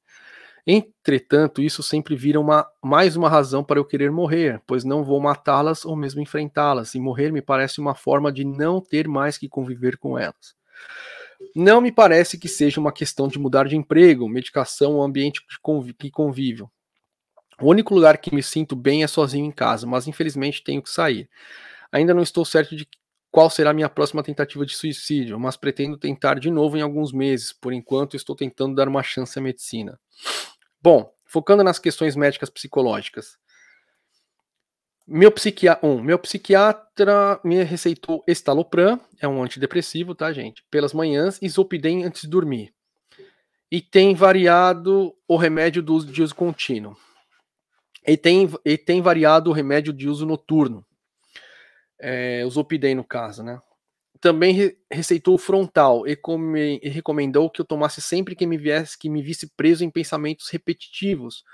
Entretanto, isso sempre vira uma, mais uma razão para eu querer morrer, pois não vou matá-las ou mesmo enfrentá-las, e morrer me parece uma forma de não ter mais que conviver com elas. Não me parece que seja uma questão de mudar de emprego, medicação ou ambiente de convívio. O único lugar que me sinto bem é sozinho em casa, mas infelizmente tenho que sair. Ainda não estou certo de qual será a minha próxima tentativa de suicídio, mas pretendo tentar de novo em alguns meses. Por enquanto, estou tentando dar uma chance à medicina. Bom, focando nas questões médicas psicológicas. Meu, psiquiatra, um, meu psiquiatra me receitou estalopram, é um antidepressivo, tá, gente? Pelas manhãs e zolpidem antes de dormir. E tem variado o remédio do uso de uso contínuo. E tem, e tem variado o remédio de uso noturno. É, o zolpidem, no caso, né? Também re receitou o frontal e, come, e, recomendou que eu tomasse sempre que me viesse, que me visse preso em pensamentos repetitivos.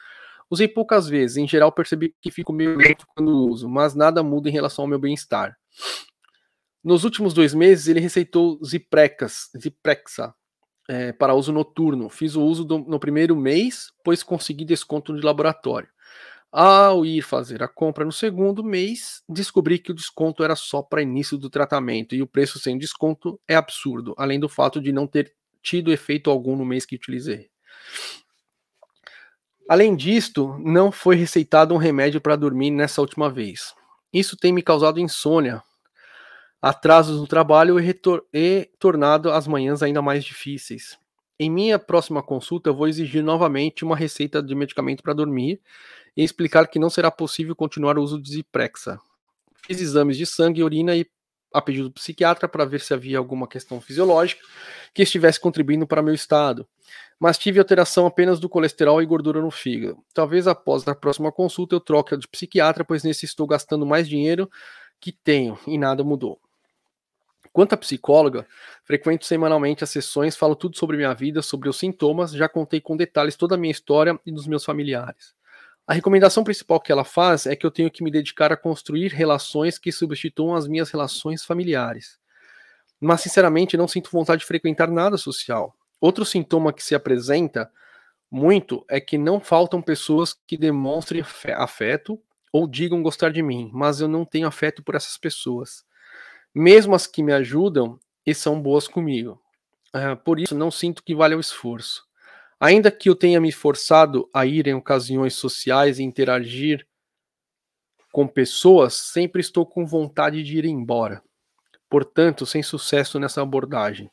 Usei poucas vezes, em geral percebi que fico meio lento quando uso, mas nada muda em relação ao meu bem-estar. Nos últimos dois meses, ele receitou Ziprexas, Ziprexa é, para uso noturno. Fiz o uso do, no primeiro mês, pois consegui desconto de laboratório. Ao ir fazer a compra no segundo mês, descobri que o desconto era só para início do tratamento e o preço sem desconto é absurdo, além do fato de não ter tido efeito algum no mês que utilizei. Além disto, não foi receitado um remédio para dormir nessa última vez. Isso tem me causado insônia, atrasos no trabalho e, e tornado as manhãs ainda mais difíceis. Em minha próxima consulta, eu vou exigir novamente uma receita de medicamento para dormir e explicar que não será possível continuar o uso de Ziprexa. Fiz exames de sangue e urina e a pedido do psiquiatra para ver se havia alguma questão fisiológica que estivesse contribuindo para meu estado, mas tive alteração apenas do colesterol e gordura no fígado. Talvez após a próxima consulta eu troque de psiquiatra, pois nesse estou gastando mais dinheiro que tenho e nada mudou. Quanto à psicóloga, frequento semanalmente as sessões, falo tudo sobre minha vida, sobre os sintomas, já contei com detalhes toda a minha história e dos meus familiares. A recomendação principal que ela faz é que eu tenho que me dedicar a construir relações que substituam as minhas relações familiares. Mas, sinceramente, não sinto vontade de frequentar nada social. Outro sintoma que se apresenta muito é que não faltam pessoas que demonstrem afeto ou digam gostar de mim, mas eu não tenho afeto por essas pessoas. Mesmo as que me ajudam e são boas comigo. Uh, por isso, não sinto que vale o esforço. Ainda que eu tenha me forçado a ir em ocasiões sociais e interagir com pessoas, sempre estou com vontade de ir embora. Portanto, sem sucesso nessa abordagem.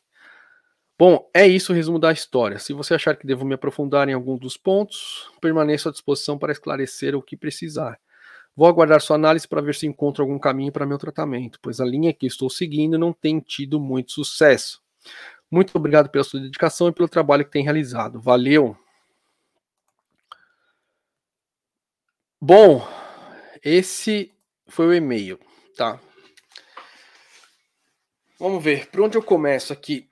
Bom, é isso o resumo da história. Se você achar que devo me aprofundar em algum dos pontos, permaneço à disposição para esclarecer o que precisar. Vou aguardar sua análise para ver se encontro algum caminho para meu tratamento, pois a linha que estou seguindo não tem tido muito sucesso. Muito obrigado pela sua dedicação e pelo trabalho que tem realizado. Valeu! Bom, esse foi o e-mail, tá? Vamos ver, por onde eu começo aqui?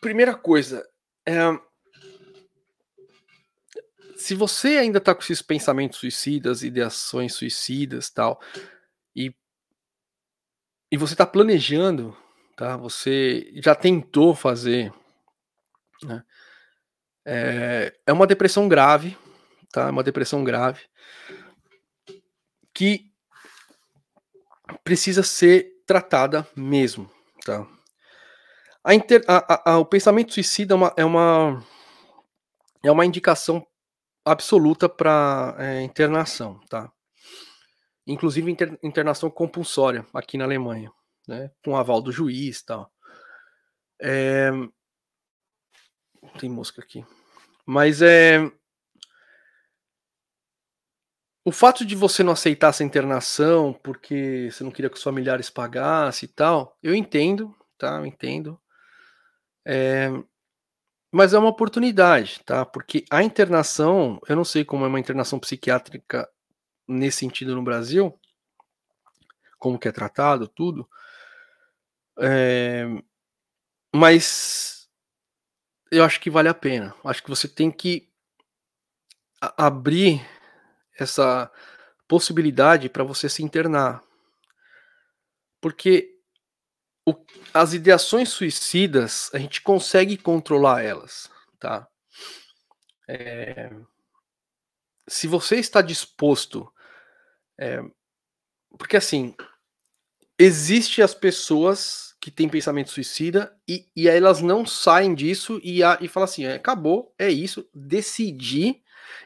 Primeira coisa, é... se você ainda está com esses pensamentos suicidas, ideações suicidas tal, e, e você está planejando tá? Você já tentou fazer, né? É, é uma depressão grave, tá? É uma depressão grave que precisa ser tratada mesmo, tá? A inter, a, a, o pensamento suicida é uma, é uma, é uma indicação absoluta para é, internação, tá? Inclusive inter, internação compulsória aqui na Alemanha né? Com aval do juiz e tal. É... Tem música aqui. Mas é. O fato de você não aceitar essa internação porque você não queria que os familiares pagassem e tal, eu entendo, tá? Eu entendo. É... Mas é uma oportunidade, tá? Porque a internação, eu não sei como é uma internação psiquiátrica nesse sentido no Brasil, como que é tratado, tudo. É, mas eu acho que vale a pena. Acho que você tem que abrir essa possibilidade para você se internar. Porque o, as ideações suicidas, a gente consegue controlar elas, tá? É, se você está disposto. É, porque assim, existe as pessoas que tem pensamento suicida e, e aí elas não saem disso e, a, e falam assim: é, acabou, é isso, decidi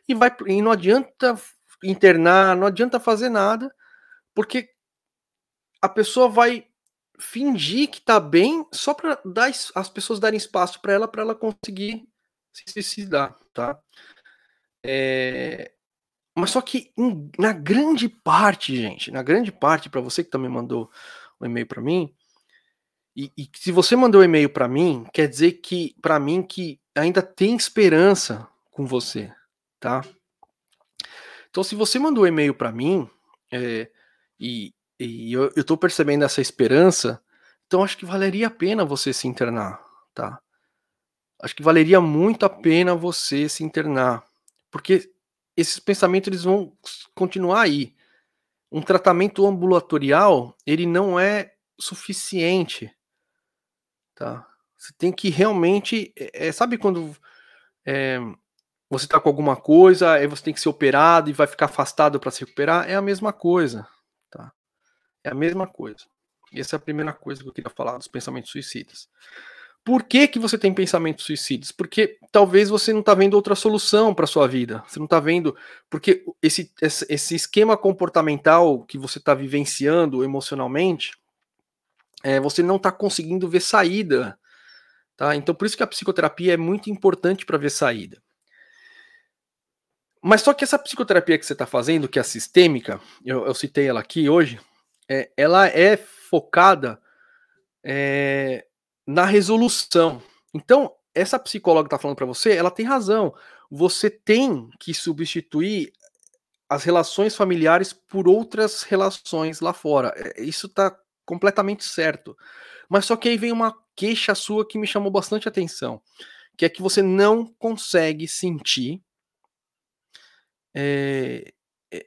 e vai e não adianta internar, não adianta fazer nada, porque a pessoa vai fingir que tá bem só para dar as pessoas darem espaço para ela para ela conseguir se suicidar, tá? É... Mas só que em, na grande parte, gente, na grande parte para você que também mandou um e-mail para mim, e, e se você mandou um e-mail para mim, quer dizer que para mim que ainda tem esperança com você, tá? Então, se você mandou um e-mail para mim é, e, e eu, estou percebendo essa esperança, então acho que valeria a pena você se internar, tá? Acho que valeria muito a pena você se internar, porque esses pensamentos eles vão continuar aí. Um tratamento ambulatorial, ele não é suficiente, tá? Você tem que realmente, é, sabe quando é, você tá com alguma coisa, aí você tem que ser operado e vai ficar afastado para se recuperar? É a mesma coisa, tá? É a mesma coisa. Essa é a primeira coisa que eu queria falar dos pensamentos suicidas. Por que, que você tem pensamentos suicidas? Porque talvez você não está vendo outra solução para sua vida. Você não está vendo. Porque esse, esse esquema comportamental que você está vivenciando emocionalmente, é, você não está conseguindo ver saída. Tá? Então, por isso que a psicoterapia é muito importante para ver saída. Mas só que essa psicoterapia que você está fazendo, que é a sistêmica, eu, eu citei ela aqui hoje, é, ela é focada é, na resolução. Então, essa psicóloga está falando para você, ela tem razão. Você tem que substituir as relações familiares por outras relações lá fora. É, isso está completamente certo. Mas só que aí vem uma queixa sua que me chamou bastante atenção, que é que você não consegue sentir é,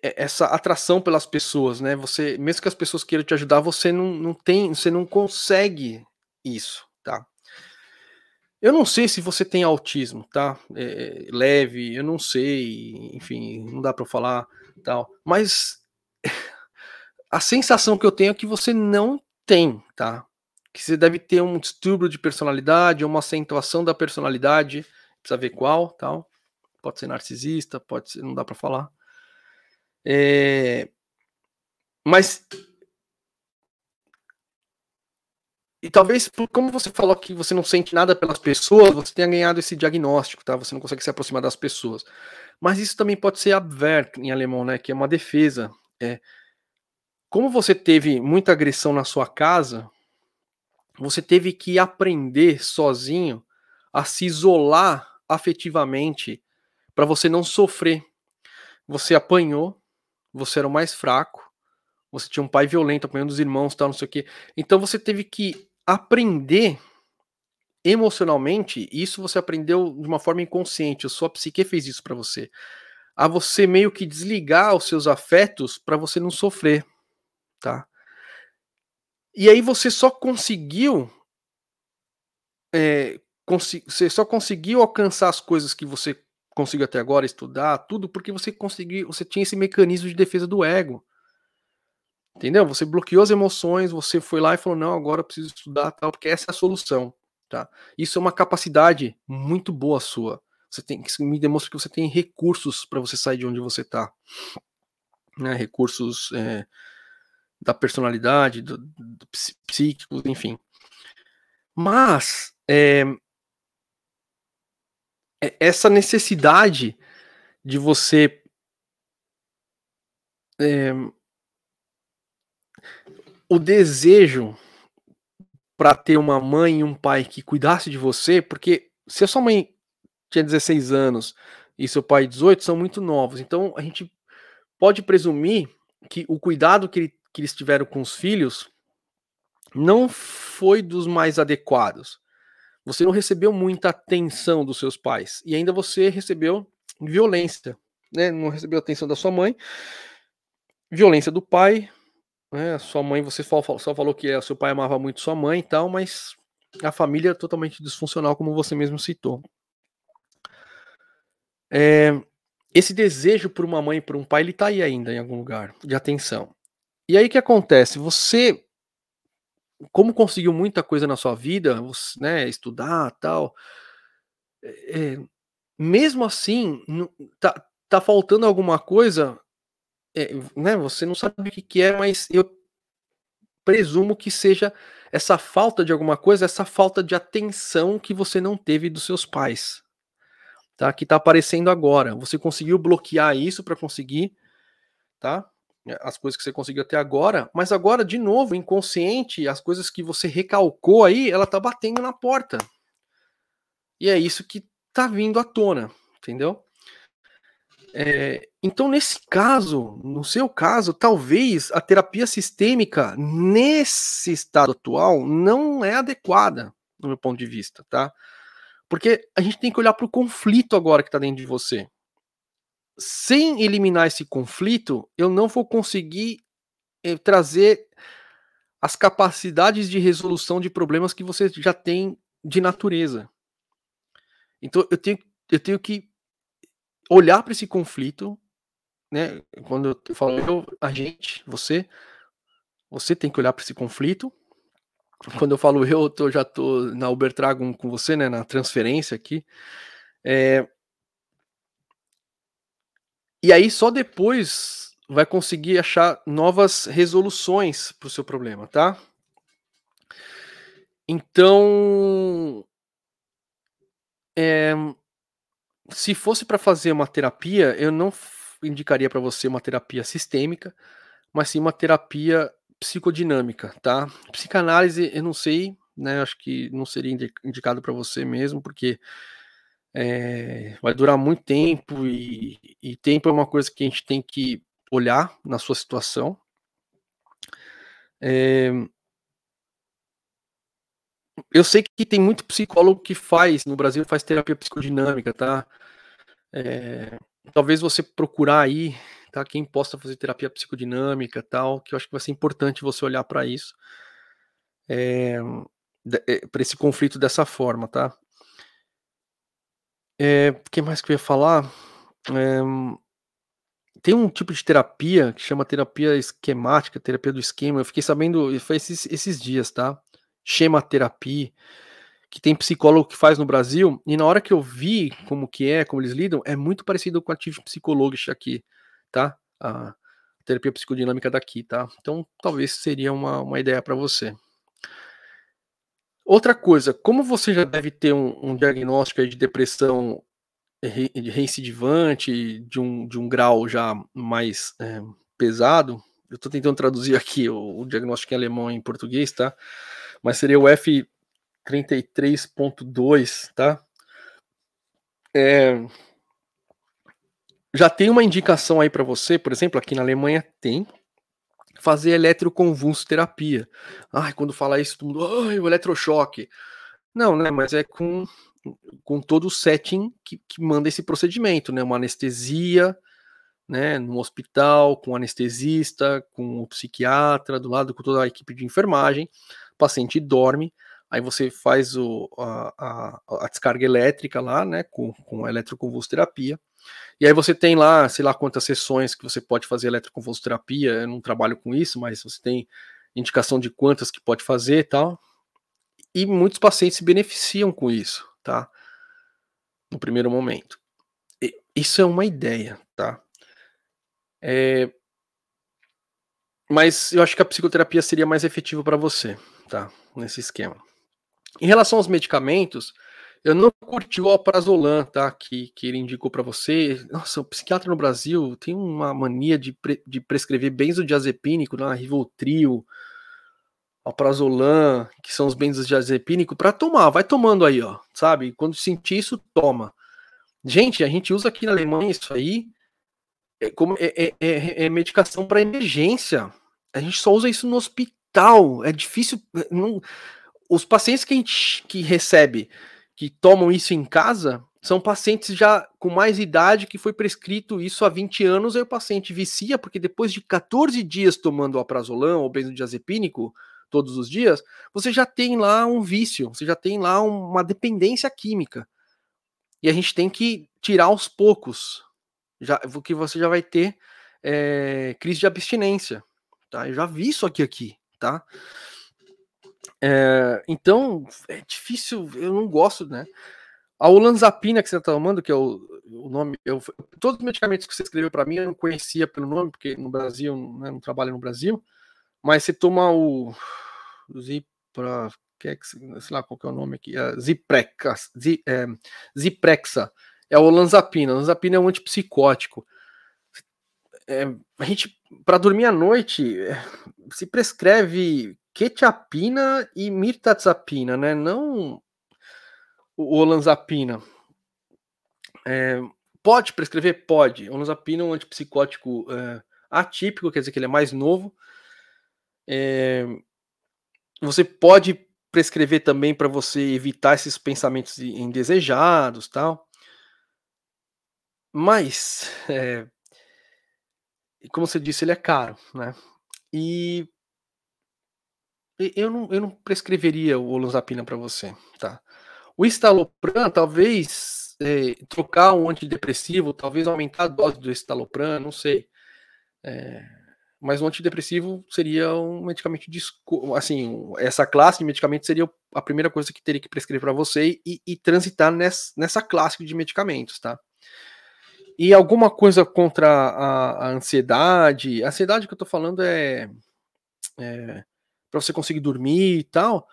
essa atração pelas pessoas, né? Você, mesmo que as pessoas queiram te ajudar, você não, não tem, você não consegue isso, tá? Eu não sei se você tem autismo, tá? É, leve, eu não sei, enfim, não dá para falar, tal. Mas a sensação que eu tenho é que você não tem, tá? Que você deve ter um distúrbio de personalidade, uma acentuação da personalidade, precisa ver qual, tal. Pode ser narcisista, pode ser, não dá para falar. É, mas e talvez, como você falou que você não sente nada pelas pessoas, você tenha ganhado esse diagnóstico, tá? Você não consegue se aproximar das pessoas. Mas isso também pode ser Abwehr em alemão, né? Que é uma defesa. É, como você teve muita agressão na sua casa, você teve que aprender sozinho a se isolar afetivamente para você não sofrer. Você apanhou, você era o mais fraco, você tinha um pai violento apanhando os irmãos, tal, não sei o quê. Então você teve que aprender emocionalmente, isso você aprendeu de uma forma inconsciente, a sua psique fez isso para você. A você meio que desligar os seus afetos para você não sofrer, tá? E aí você só conseguiu é, você só conseguiu alcançar as coisas que você conseguiu até agora estudar, tudo porque você conseguiu, você tinha esse mecanismo de defesa do ego. Entendeu? Você bloqueou as emoções, você foi lá e falou: não, agora eu preciso estudar, tal, porque essa é a solução. Tá? Isso é uma capacidade muito boa sua. Você tem, isso me demonstra que você tem recursos para você sair de onde você está. Né? Recursos é, da personalidade, do, do psíquico, enfim. Mas é, essa necessidade de você é, o desejo para ter uma mãe e um pai que cuidasse de você, porque se a sua mãe tinha 16 anos e seu pai 18, são muito novos. Então a gente pode presumir que o cuidado que, ele, que eles tiveram com os filhos não foi dos mais adequados. Você não recebeu muita atenção dos seus pais e ainda você recebeu violência, né? Não recebeu atenção da sua mãe, violência do pai, né, sua mãe, você só, falou que é, seu pai amava muito sua mãe e tal, mas a família é totalmente disfuncional, como você mesmo citou. É, esse desejo por uma mãe e por um pai, ele tá aí ainda em algum lugar, de atenção. E aí o que acontece? Você, como conseguiu muita coisa na sua vida, você, né, estudar tal, é, mesmo assim, tá, tá faltando alguma coisa é, né, você não sabe o que, que é, mas eu presumo que seja essa falta de alguma coisa, essa falta de atenção que você não teve dos seus pais, tá? Que tá aparecendo agora. Você conseguiu bloquear isso para conseguir, tá? As coisas que você conseguiu até agora, mas agora de novo, inconsciente, as coisas que você recalcou aí, ela tá batendo na porta. E é isso que tá vindo à tona, entendeu? É, então, nesse caso, no seu caso, talvez a terapia sistêmica, nesse estado atual, não é adequada, no meu ponto de vista, tá? Porque a gente tem que olhar para o conflito agora que está dentro de você. Sem eliminar esse conflito, eu não vou conseguir eh, trazer as capacidades de resolução de problemas que você já tem de natureza. Então eu tenho, eu tenho que olhar para esse conflito, né? Quando eu falo eu, a gente, você, você tem que olhar para esse conflito. Quando eu falo eu, eu já tô na Uber Trago com você, né? Na transferência aqui. É... E aí só depois vai conseguir achar novas resoluções para o seu problema, tá? Então, é, se fosse para fazer uma terapia, eu não indicaria para você uma terapia sistêmica, mas sim uma terapia psicodinâmica, tá? Psicanálise, eu não sei, né? Acho que não seria indicado para você mesmo, porque é, vai durar muito tempo e, e, tempo é uma coisa que a gente tem que olhar na sua situação. É, eu sei que tem muito psicólogo que faz, no Brasil faz terapia psicodinâmica, tá? É, talvez você procurar aí, tá? Quem possa fazer terapia psicodinâmica tal, que eu acho que vai ser importante você olhar para isso. É, é para esse conflito dessa forma, tá? É, que mais que eu ia falar? É, tem um tipo de terapia que chama terapia esquemática, terapia do esquema. Eu fiquei sabendo, foi esses, esses dias, tá? Chematerapia, que tem psicólogo que faz no Brasil, e na hora que eu vi como que é, como eles lidam, é muito parecido com a ativo psicológica aqui, tá? A terapia psicodinâmica daqui, tá? Então, talvez seria uma, uma ideia para você. Outra coisa, como você já deve ter um, um diagnóstico de depressão re, reincidivante, de um, de um grau já mais é, pesado, eu estou tentando traduzir aqui o, o, diagnóstico em alemão e em português, tá? Mas seria o F33.2, tá? É, já tem uma indicação aí para você, por exemplo, aqui na Alemanha tem, fazer eletroconvulsoterapia. Ai, quando fala isso, todo mundo, ai, o eletrochoque. Não, né, mas é com, com todo o setting que, que manda esse procedimento, né, uma anestesia, né, no hospital, com anestesista, com o psiquiatra, do lado com toda a equipe de enfermagem, o paciente dorme, aí você faz o, a, a, a descarga elétrica lá, né, com, com eletroconvulsoterapia, e aí você tem lá, sei lá quantas sessões que você pode fazer eletroconvulsoterapia, eu não trabalho com isso, mas você tem indicação de quantas que pode fazer e tal. E muitos pacientes se beneficiam com isso, tá? No primeiro momento. E isso é uma ideia, tá? É... Mas eu acho que a psicoterapia seria mais efetiva para você, tá? Nesse esquema. Em relação aos medicamentos, eu não curti o alprazolam, tá? Que, que ele indicou para você. Nossa, o psiquiatra no Brasil tem uma mania de, pre, de prescrever benzodiazepínico, né? Rivotril, alprazolam, que são os benzodiazepínicos, para tomar. Vai tomando aí, ó, sabe? Quando sentir isso, toma. Gente, a gente usa aqui na Alemanha isso aí é, como, é, é, é, é medicação para emergência. A gente só usa isso no hospital. É difícil. Não, os pacientes que a gente que recebe que tomam isso em casa são pacientes já com mais idade que foi prescrito isso há 20 anos, aí o paciente vicia, porque depois de 14 dias tomando aprazolam ou benzodiazepínico todos os dias, você já tem lá um vício, você já tem lá uma dependência química. E a gente tem que tirar aos poucos, já, que você já vai ter é, crise de abstinência. Tá? Eu já vi isso aqui, aqui tá? É, então, é difícil, eu não gosto, né? A olanzapina que você está tomando, que é o, o nome, eu, todos os medicamentos que você escreveu para mim eu não conhecia pelo nome, porque no Brasil, né, não trabalho no Brasil, mas você toma o, o Zipra, que é, sei lá qual é o nome aqui, é Ziprexa, é, Ziprexa, é o olanzapina. Olanzapina é um antipsicótico. É, a gente, para dormir à noite, é, se prescreve quetiapina e mirtazapina, né? Não o olanzapina. É, pode prescrever? Pode. Olanzapina é um antipsicótico é, atípico, quer dizer que ele é mais novo. É, você pode prescrever também para você evitar esses pensamentos indesejados, tal. Mas, é, como você disse, ele é caro, né? E eu não, eu não prescreveria o olanzapina para você, tá? O estalopram, talvez é, trocar um antidepressivo, talvez aumentar a dose do estalopram, não sei. É, mas o antidepressivo seria um medicamento de assim, essa classe de medicamentos seria a primeira coisa que teria que prescrever para você e, e transitar nessa, nessa classe de medicamentos, tá? E alguma coisa contra a, a ansiedade, a ansiedade que eu tô falando é, é para você conseguir dormir e tal,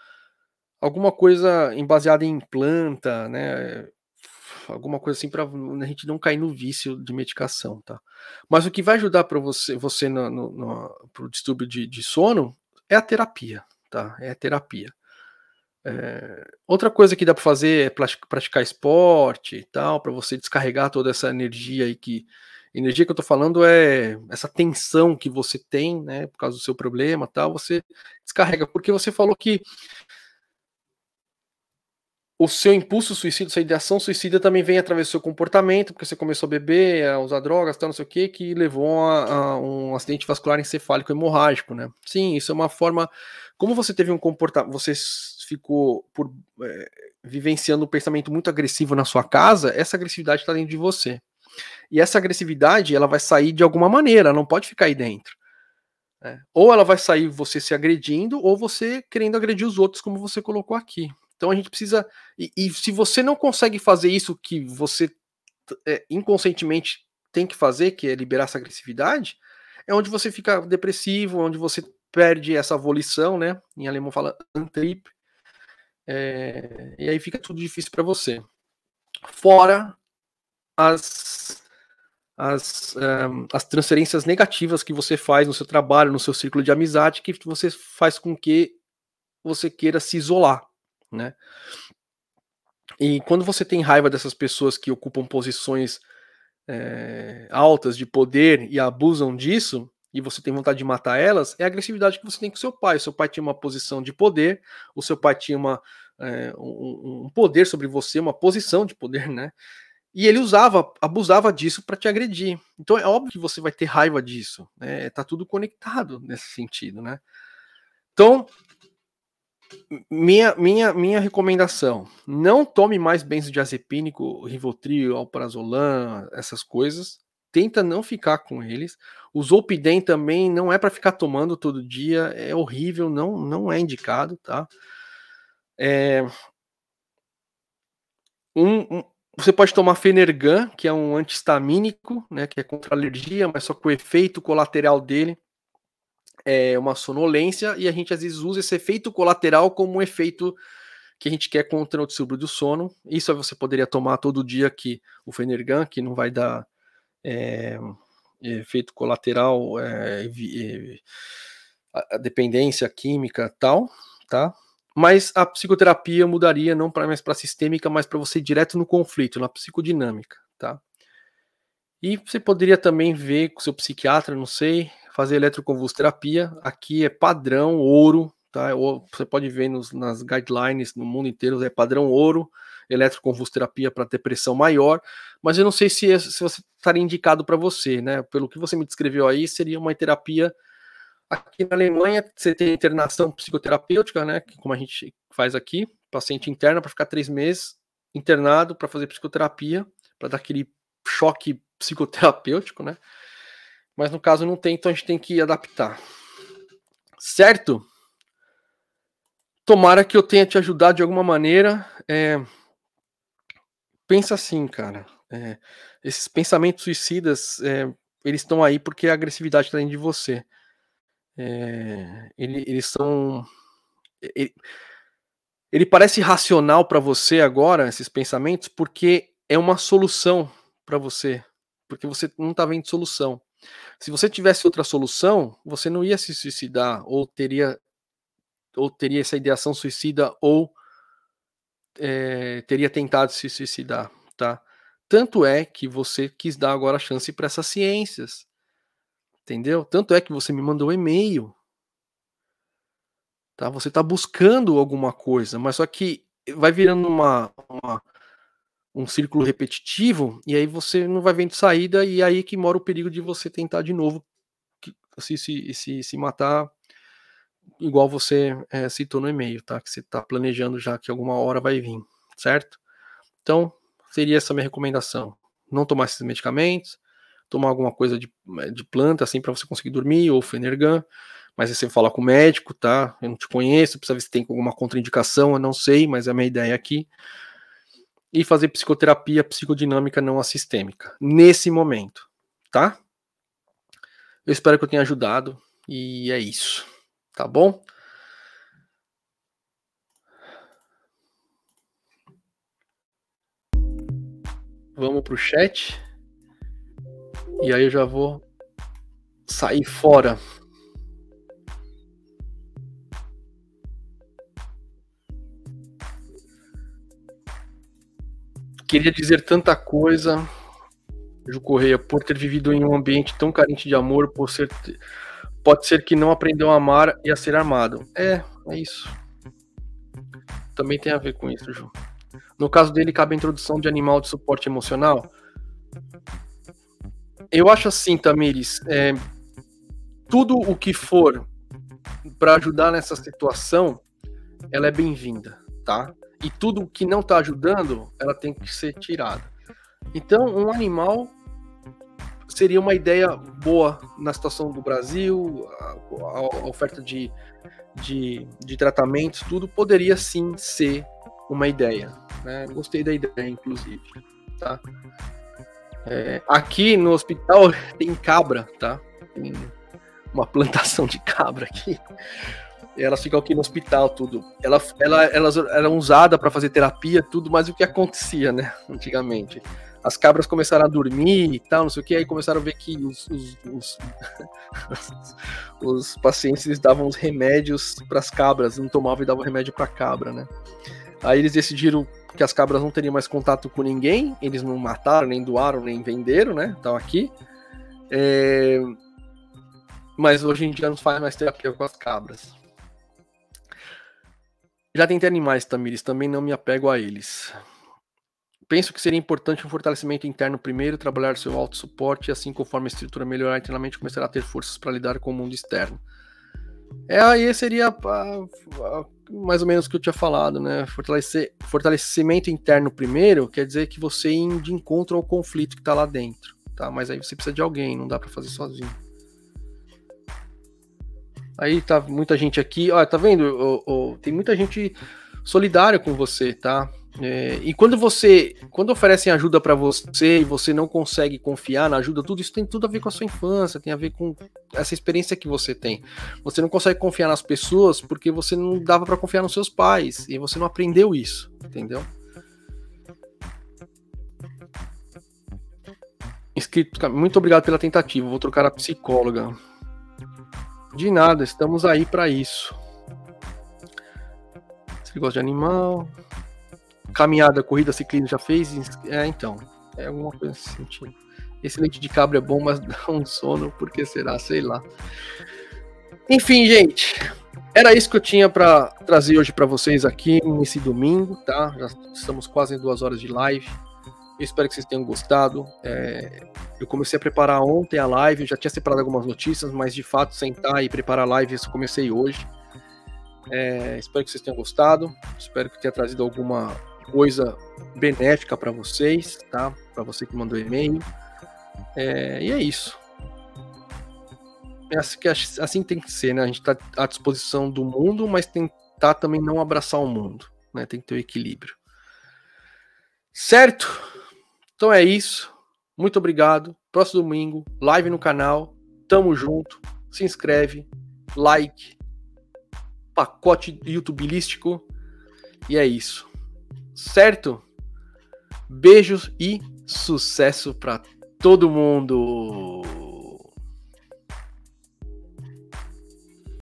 alguma coisa baseada em planta, né? Alguma coisa assim para a gente não cair no vício de medicação, tá? Mas o que vai ajudar para você, você no, no, no pro distúrbio de, de, sono é a terapia, tá? É a terapia. É, outra coisa que dá para fazer é praticar esporte e tal, para você descarregar toda essa energia aí que energia que eu tô falando é essa tensão que você tem, né, por causa do seu problema, tal, você descarrega, porque você falou que o seu impulso suicida, sua ideação suicida também vem através do seu comportamento, porque você começou a beber, a usar drogas, tal, não sei o que, que levou a, a, um acidente vascular encefálico hemorrágico, né? Sim, isso é uma forma. Como você teve um comportamento, você ficou por é, vivenciando um pensamento muito agressivo na sua casa, essa agressividade está dentro de você. E essa agressividade, ela vai sair de alguma maneira, não pode ficar aí dentro. Né? Ou ela vai sair você se agredindo, ou você querendo agredir os outros, como você colocou aqui. Então a gente precisa. E, e se você não consegue fazer isso que você é, inconscientemente tem que fazer, que é liberar essa agressividade, é onde você fica depressivo, onde você perde essa volição, né? Em alemão fala Antrieb. É, e aí fica tudo difícil para você. Fora as, as, um, as transferências negativas que você faz no seu trabalho, no seu círculo de amizade, que você faz com que você queira se isolar, né? E quando você tem raiva dessas pessoas que ocupam posições é, altas de poder e abusam disso, e você tem vontade de matar elas, é a agressividade que você tem com seu pai. O seu pai tinha uma posição de poder, o seu pai tinha uma, é, um, um, poder sobre você, uma posição de poder, né? E ele usava, abusava disso para te agredir. Então é óbvio que você vai ter raiva disso. Né? Tá tudo conectado nesse sentido, né? Então, minha, minha, minha recomendação: não tome mais benzodiazepínico, Rivotril, Alprazolam, essas coisas. Tenta não ficar com eles. O Zolpidem também não é para ficar tomando todo dia, é horrível, não, não é indicado, tá? É, um, um, você pode tomar Fenergan, que é um antihistamínico, né, que é contra alergia, mas só que o efeito colateral dele é uma sonolência, e a gente às vezes usa esse efeito colateral como um efeito que a gente quer contra o distúrbio do sono. Isso você poderia tomar todo dia aqui o Fenergan, que não vai dar é, efeito colateral, é, é, dependência química tal, tá? Mas a psicoterapia mudaria não para mais para sistêmica, mas para você ir direto no conflito, na psicodinâmica, tá? E você poderia também ver com seu psiquiatra, não sei, fazer eletroconvulsoterapia. Aqui é padrão ouro, tá? Você pode ver nos, nas guidelines no mundo inteiro, é padrão ouro, eletroconvulsoterapia para depressão maior, mas eu não sei se, é, se você estaria indicado para você, né? Pelo que você me descreveu aí, seria uma terapia Aqui na Alemanha, você tem internação psicoterapêutica, né? Como a gente faz aqui, paciente interna para ficar três meses internado para fazer psicoterapia, para dar aquele choque psicoterapêutico, né? Mas no caso não tem, então a gente tem que adaptar. Certo? Tomara que eu tenha te ajudado de alguma maneira. É... Pensa assim, cara. É... Esses pensamentos suicidas, é... eles estão aí porque a agressividade está dentro de você. É, ele, eles são. Ele, ele parece racional para você agora, esses pensamentos, porque é uma solução para você. Porque você não está vendo solução. Se você tivesse outra solução, você não ia se suicidar, ou teria, ou teria essa ideação suicida, ou é, teria tentado se suicidar, tá? Tanto é que você quis dar agora a chance para essas ciências. Entendeu? Tanto é que você me mandou um e-mail. Tá? Você está buscando alguma coisa, mas só que vai virando uma, uma, um círculo repetitivo e aí você não vai vendo saída e aí que mora o perigo de você tentar de novo se, se, se, se matar igual você é, citou no e-mail, tá? Que você está planejando já que alguma hora vai vir, certo? Então, seria essa minha recomendação. Não tomar esses medicamentos, tomar alguma coisa de, de planta, assim, para você conseguir dormir, ou Fenergan, mas aí você fala com o médico, tá? Eu não te conheço, precisa ver se tem alguma contraindicação, eu não sei, mas é a minha ideia aqui. E fazer psicoterapia psicodinâmica não assistêmica, nesse momento, tá? Eu espero que eu tenha ajudado, e é isso, tá bom? Vamos pro chat. E aí eu já vou sair fora. Queria dizer tanta coisa, Ju Correia, por ter vivido em um ambiente tão carente de amor, por ser, pode ser que não aprendeu a amar e a ser amado. É, é isso. Também tem a ver com isso, Ju. No caso dele, cabe a introdução de animal de suporte emocional. Eu acho assim, Tamires, é, tudo o que for para ajudar nessa situação, ela é bem-vinda, tá? E tudo o que não está ajudando, ela tem que ser tirada. Então, um animal seria uma ideia boa na situação do Brasil, a, a oferta de, de, de tratamentos, tudo poderia sim ser uma ideia. Né? Gostei da ideia, inclusive. Tá? É, aqui no hospital tem cabra, tá? Tem uma plantação de cabra aqui. Elas ficam aqui no hospital, tudo. Ela, ela, elas eram usadas para fazer terapia, tudo, mas o que acontecia, né? Antigamente. As cabras começaram a dormir e tal, não sei o que, aí começaram a ver que os, os, os, os pacientes davam os remédios para as cabras, não tomavam e davam remédio para cabra, né? Aí eles decidiram que as cabras não teriam mais contato com ninguém, eles não mataram, nem doaram, nem venderam, né? Estão aqui. É... Mas hoje em dia não faz mais terapia com as cabras. Já tentei animais, Tamires, também não me apego a eles. Penso que seria importante um fortalecimento interno primeiro, trabalhar seu auto-suporte e assim conforme a estrutura melhorar internamente começar a ter forças para lidar com o mundo externo. É, aí seria a, a, mais ou menos o que eu tinha falado, né? Fortalecer, fortalecimento interno primeiro quer dizer que você ir de encontro ao conflito que está lá dentro, tá? Mas aí você precisa de alguém, não dá para fazer sozinho. Aí tá muita gente aqui, ó, tá vendo? tem muita gente solidária com você, tá? É, e quando você, quando oferecem ajuda para você e você não consegue confiar na ajuda, tudo isso tem tudo a ver com a sua infância, tem a ver com essa experiência que você tem. Você não consegue confiar nas pessoas porque você não dava para confiar nos seus pais e você não aprendeu isso, entendeu? Inscrito, muito obrigado pela tentativa. Vou trocar a psicóloga. De nada, estamos aí para isso. Você gosta de animal? Caminhada, corrida, ciclismo já fez? É, então. É alguma coisa nesse sentido. Esse leite de cabra é bom, mas dá um sono, porque será? Sei lá. Enfim, gente. Era isso que eu tinha para trazer hoje para vocês aqui nesse domingo, tá? Já estamos quase em duas horas de live. Eu espero que vocês tenham gostado. É, eu comecei a preparar ontem a live, já tinha separado algumas notícias, mas de fato sentar e preparar a live eu comecei hoje. É, espero que vocês tenham gostado. Espero que tenha trazido alguma coisa benéfica para vocês, tá? Para você que mandou e-mail. É, e é isso. É assim, que, assim tem que ser, né? A gente está à disposição do mundo, mas tentar também não abraçar o mundo, né? Tem que ter o um equilíbrio. Certo? Então é isso. Muito obrigado. Próximo domingo, live no canal. Tamo junto. Se inscreve, like, pacote youtubilístico. E é isso certo? Beijos e sucesso para todo mundo!